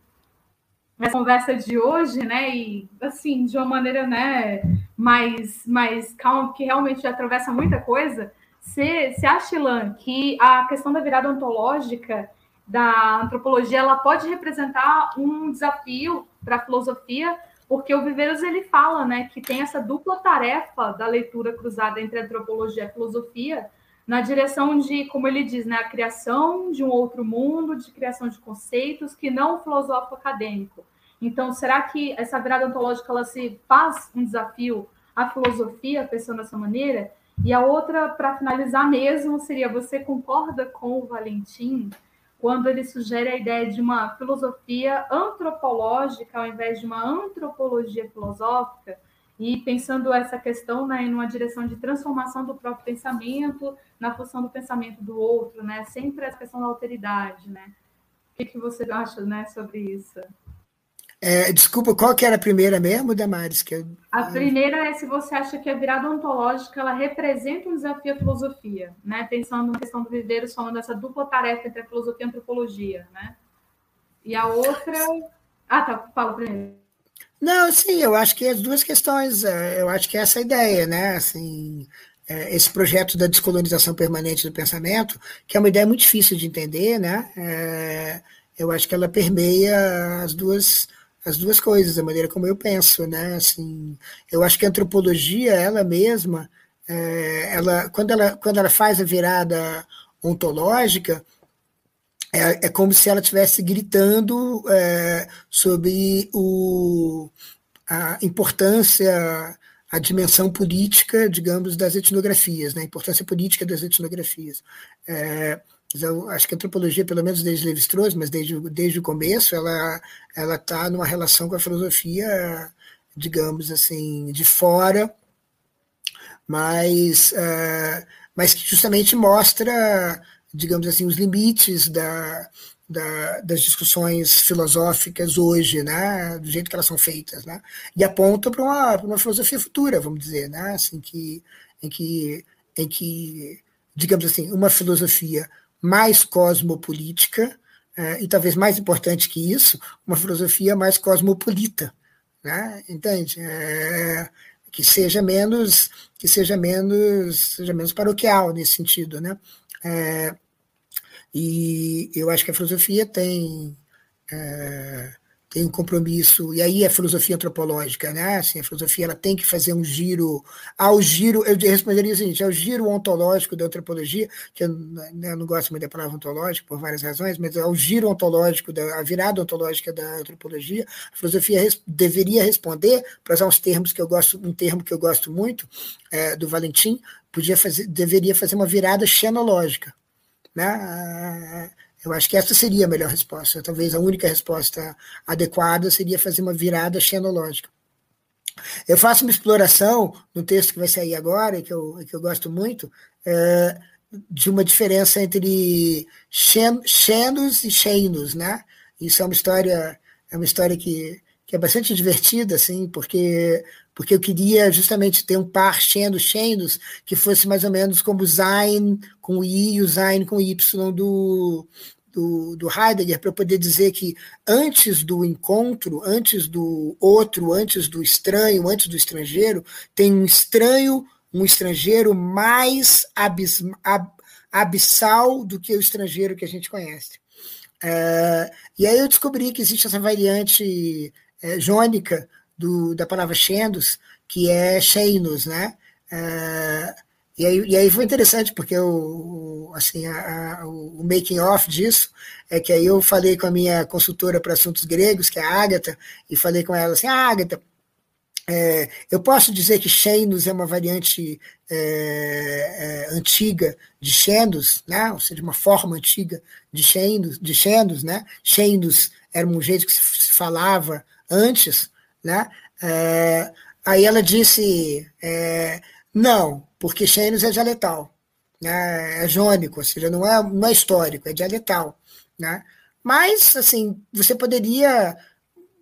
a conversa de hoje, né, e assim, de uma maneira, né, mais, mais calma, que realmente atravessa muita coisa, você, acha, Ilan, que a questão da virada ontológica da antropologia ela pode representar um desafio para a filosofia, porque o Viveiros ele fala, né, que tem essa dupla tarefa da leitura cruzada entre antropologia e filosofia, na direção de, como ele diz, né, a criação de um outro mundo, de criação de conceitos que não o filosófico acadêmico. Então, será que essa virada ontológica ela se faz um desafio à filosofia pensando dessa maneira? E a outra, para finalizar mesmo, seria: você concorda com o Valentim quando ele sugere a ideia de uma filosofia antropológica ao invés de uma antropologia filosófica? E pensando essa questão né, em uma direção de transformação do próprio pensamento na função do pensamento do outro, né? Sempre essa questão da alteridade, né? O que, que você acha né, sobre isso? É, desculpa, qual que era a primeira mesmo, Damares? Que eu... A primeira é se você acha que a virada ontológica ela representa um desafio à filosofia, né? Pensando na questão do Viveiros, falando dessa dupla tarefa entre a filosofia e a antropologia, né? E a outra. Ah, tá, fala primeiro. Não, sim, eu acho que as duas questões, é, eu acho que é essa a ideia, né? Assim, é, esse projeto da descolonização permanente do pensamento, que é uma ideia muito difícil de entender, né? É, eu acho que ela permeia as duas as duas coisas, a maneira como eu penso, né? Assim, eu acho que a antropologia, ela mesma, é, ela, quando, ela, quando ela faz a virada ontológica, é, é como se ela estivesse gritando é, sobre o, a importância, a dimensão política, digamos, das etnografias, né? a importância política das etnografias. É, eu acho que a antropologia, pelo menos desde Levi-Strauss, mas desde, desde o começo, ela ela está numa relação com a filosofia, digamos assim, de fora, mas, uh, mas que justamente mostra, digamos assim, os limites da, da, das discussões filosóficas hoje, né, do jeito que elas são feitas, né, e aponta para uma, uma filosofia futura, vamos dizer, né, assim, que, em que, em que, digamos assim, uma filosofia mais cosmopolítica, é, e talvez mais importante que isso, uma filosofia mais cosmopolita, né? entende? É, que seja menos que seja menos seja menos paroquial nesse sentido, né? É, e eu acho que a filosofia tem tem um compromisso, e aí a filosofia antropológica, né? Assim, a filosofia ela tem que fazer um giro, ao giro, eu responderia o seguinte, ao giro ontológico da antropologia, que eu, né, eu não gosto muito da palavra ontológico por várias razões, mas ao giro ontológico, da, a virada ontológica da antropologia, a filosofia res, deveria responder, para usar uns termos que eu gosto, um termo que eu gosto muito, é, do Valentim, podia fazer, deveria fazer uma virada xenológica, né? Eu acho que essa seria a melhor resposta. Talvez a única resposta adequada seria fazer uma virada xenológica. Eu faço uma exploração no texto que vai sair agora, que eu, que eu gosto muito, é, de uma diferença entre xenos e xenos, né? Isso é uma história, é uma história que, que é bastante divertida, assim, porque porque eu queria justamente ter um par xenos, xenos, que fosse mais ou menos como o Zain com I e o Zain com Y do, do, do Heidegger para poder dizer que antes do encontro, antes do outro, antes do estranho, antes do estrangeiro, tem um estranho, um estrangeiro mais abis, ab, abissal do que o estrangeiro que a gente conhece. É, e aí eu descobri que existe essa variante é, jônica do, da palavra Xendos, que é Xenos, né? É, e aí, e aí foi interessante, porque o, assim, a, a, o making off disso é que aí eu falei com a minha consultora para assuntos gregos, que é a Ágata, e falei com ela assim, ah, Ágata, é, eu posso dizer que Xenos é uma variante é, é, antiga de Xendos, né? ou seja, uma forma antiga de Xendos, de Xendos, né? Xendos era um jeito que se falava antes, né? É, aí ela disse, é, não, porque Xenos é dialetal, né? é jônico, ou seja, não é, não é histórico, é dialetal. Né? Mas, assim, você poderia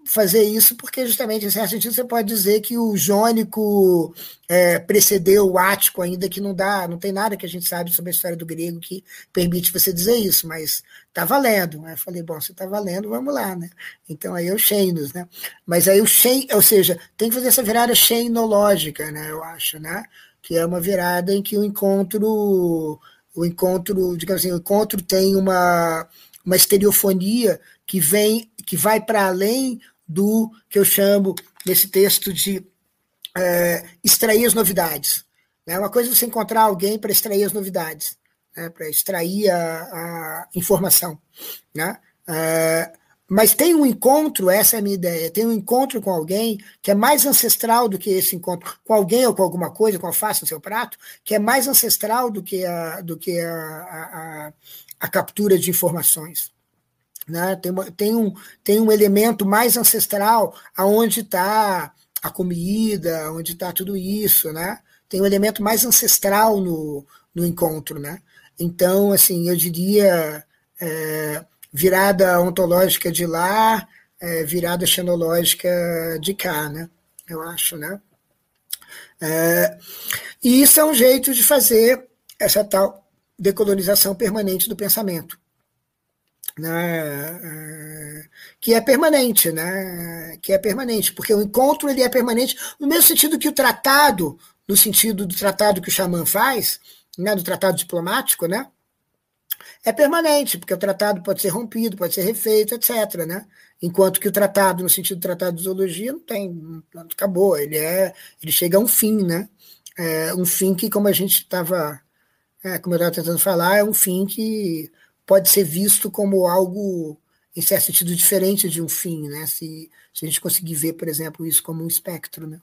fazer isso porque justamente em certo sentido você pode dizer que o jônico é, precedeu o ático ainda que não dá não tem nada que a gente sabe sobre a história do grego que permite você dizer isso mas está valendo aí eu falei bom se está valendo vamos lá né? Então aí é o Xenos né? Mas aí o Xen, ou seja tem que fazer essa virada xenológica né? Eu acho né? Que é uma virada em que o encontro o encontro digamos assim o encontro tem uma uma estereofonia que vem que vai para além do que eu chamo nesse texto de é, extrair as novidades. É uma coisa é você encontrar alguém para extrair as novidades, né, para extrair a, a, informação. Né? É, mas tem um encontro, essa é a minha ideia, tem um encontro com alguém que é mais ancestral do que esse encontro com alguém ou com alguma coisa, com alface no seu prato, que é mais ancestral do que a, do que a, a, a captura de informações. Né? Tem, tem, um, tem um elemento mais ancestral aonde está a comida, onde está tudo isso, né? Tem um elemento mais ancestral no, no encontro, né? Então, assim, eu diria é, virada ontológica de lá, é, virada xenológica de cá, né? Eu acho, né? É, e isso é um jeito de fazer essa tal decolonização permanente do pensamento né, é, que é permanente, né, que é permanente, porque o encontro ele é permanente no mesmo sentido que o tratado, no sentido do tratado que o xamã faz, né, do tratado diplomático, né, é permanente, porque o tratado pode ser rompido, pode ser refeito, etc. Né? Enquanto que o tratado, no sentido do tratado de zoologia, não tem, acabou, ele é, ele chega a um fim, né? É um fim que, como a gente estava, é, como eu estava tentando falar, é um fim que pode ser visto como algo, em certo sentido, diferente de um fim, né? Se, se a gente conseguir ver, por exemplo, isso como um espectro, né?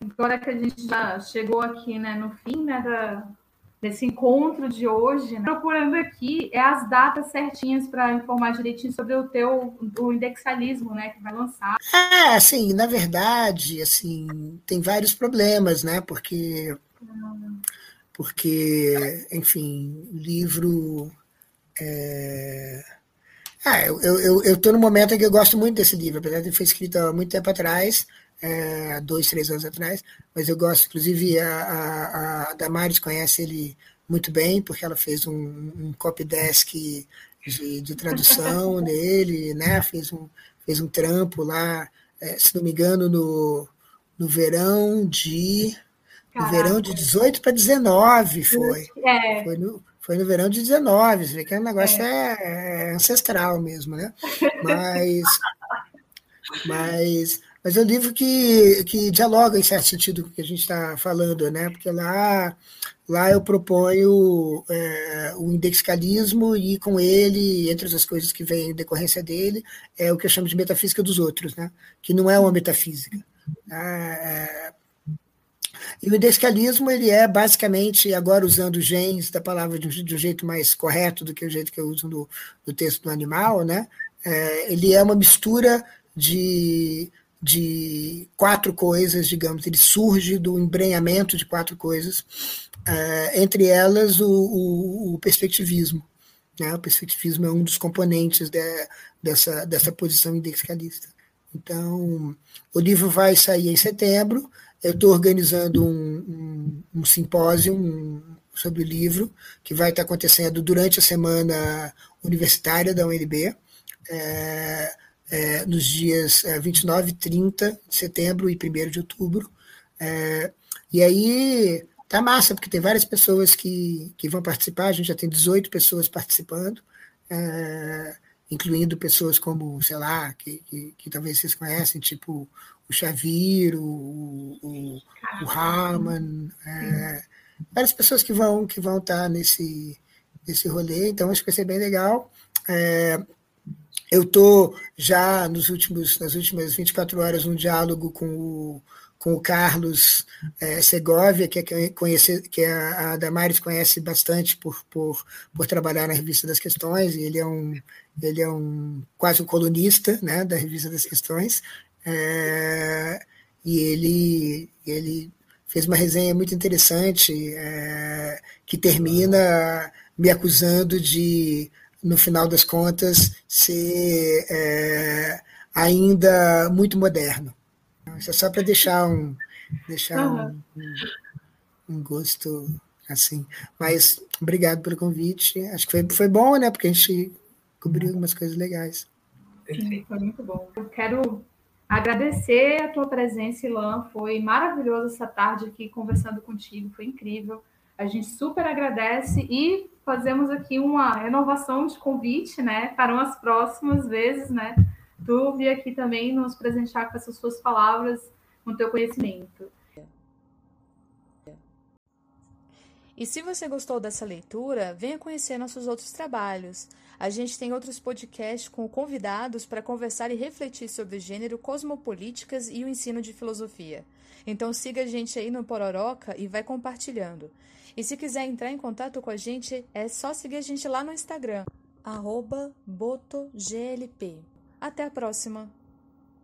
Agora que a gente já chegou aqui né, no fim né, da, desse encontro de hoje, né? procurando aqui é as datas certinhas para informar direitinho sobre o teu o indexalismo, né, que vai lançar. É, assim, na verdade, assim, tem vários problemas, né? Porque porque, enfim, o livro é... Ah, eu estou eu, eu no momento em que eu gosto muito desse livro, apesar de ter foi escrito há muito tempo atrás, é, dois, três anos atrás, mas eu gosto, inclusive a, a, a Damares conhece ele muito bem, porque ela fez um, um copy desk de, de tradução nele, né? fez, um, fez um trampo lá, é, se não me engano, no, no verão de. No verão de 18 para 19 foi. É. Foi no, foi no verão de 19, você vê que o negócio é. É, é ancestral mesmo, né? Mas, mas mas é um livro que, que dialoga, em certo sentido, com o que a gente está falando, né? porque lá, lá eu proponho é, o indexicalismo e, com ele, entre as coisas que vêm em decorrência dele, é o que eu chamo de metafísica dos outros, né? que não é uma metafísica. É, e o indexicalismo ele é basicamente, agora usando genes da palavra de um, de um, jeito mais correto do que o jeito que eu uso no, no texto do animal, né? É, ele é uma mistura de de quatro coisas, digamos, ele surge do embrenhamento de quatro coisas, uh, entre elas o, o, o perspectivismo. Né? O perspectivismo é um dos componentes de, dessa, dessa posição indexicalista. Então, o livro vai sair em setembro. Eu estou organizando um, um, um simpósio um, sobre o livro, que vai estar acontecendo durante a semana universitária da UNB, é, é, nos dias 29 e 30 de setembro e 1 de outubro. É, e aí tá massa, porque tem várias pessoas que, que vão participar, a gente já tem 18 pessoas participando, é, incluindo pessoas como, sei lá, que, que, que, talvez vocês conhecem, tipo o Xaviro, o, o, o é, várias pessoas que vão que vão estar tá nesse, nesse rolê, então acho que vai ser bem legal. É, eu estou já nos últimos, nas últimas 24 horas num diálogo com o com o Carlos é, Segovia, que, é, conhece, que a, a Damares conhece bastante por, por, por trabalhar na Revista das Questões, e ele é um, ele é um quase um colunista né, da Revista das Questões, é, e ele, ele fez uma resenha muito interessante é, que termina me acusando de, no final das contas, ser é, ainda muito moderno. Isso é só para deixar um deixar uhum. um, um, gosto assim. Mas obrigado pelo convite. Acho que foi, foi bom, né? Porque a gente cobriu algumas coisas legais. Sim, foi muito bom. Eu quero agradecer a tua presença, Ilan. Foi maravilhoso essa tarde aqui conversando contigo, foi incrível. A gente super agradece e fazemos aqui uma renovação de convite, né, para umas próximas vezes, né, tu vir aqui também nos presentear com essas suas palavras, com teu conhecimento. E se você gostou dessa leitura, venha conhecer nossos outros trabalhos. A gente tem outros podcasts com convidados para conversar e refletir sobre gênero, cosmopolíticas e o ensino de filosofia. Então siga a gente aí no Pororoca e vai compartilhando. E se quiser entrar em contato com a gente, é só seguir a gente lá no Instagram, botoglp. Até a próxima!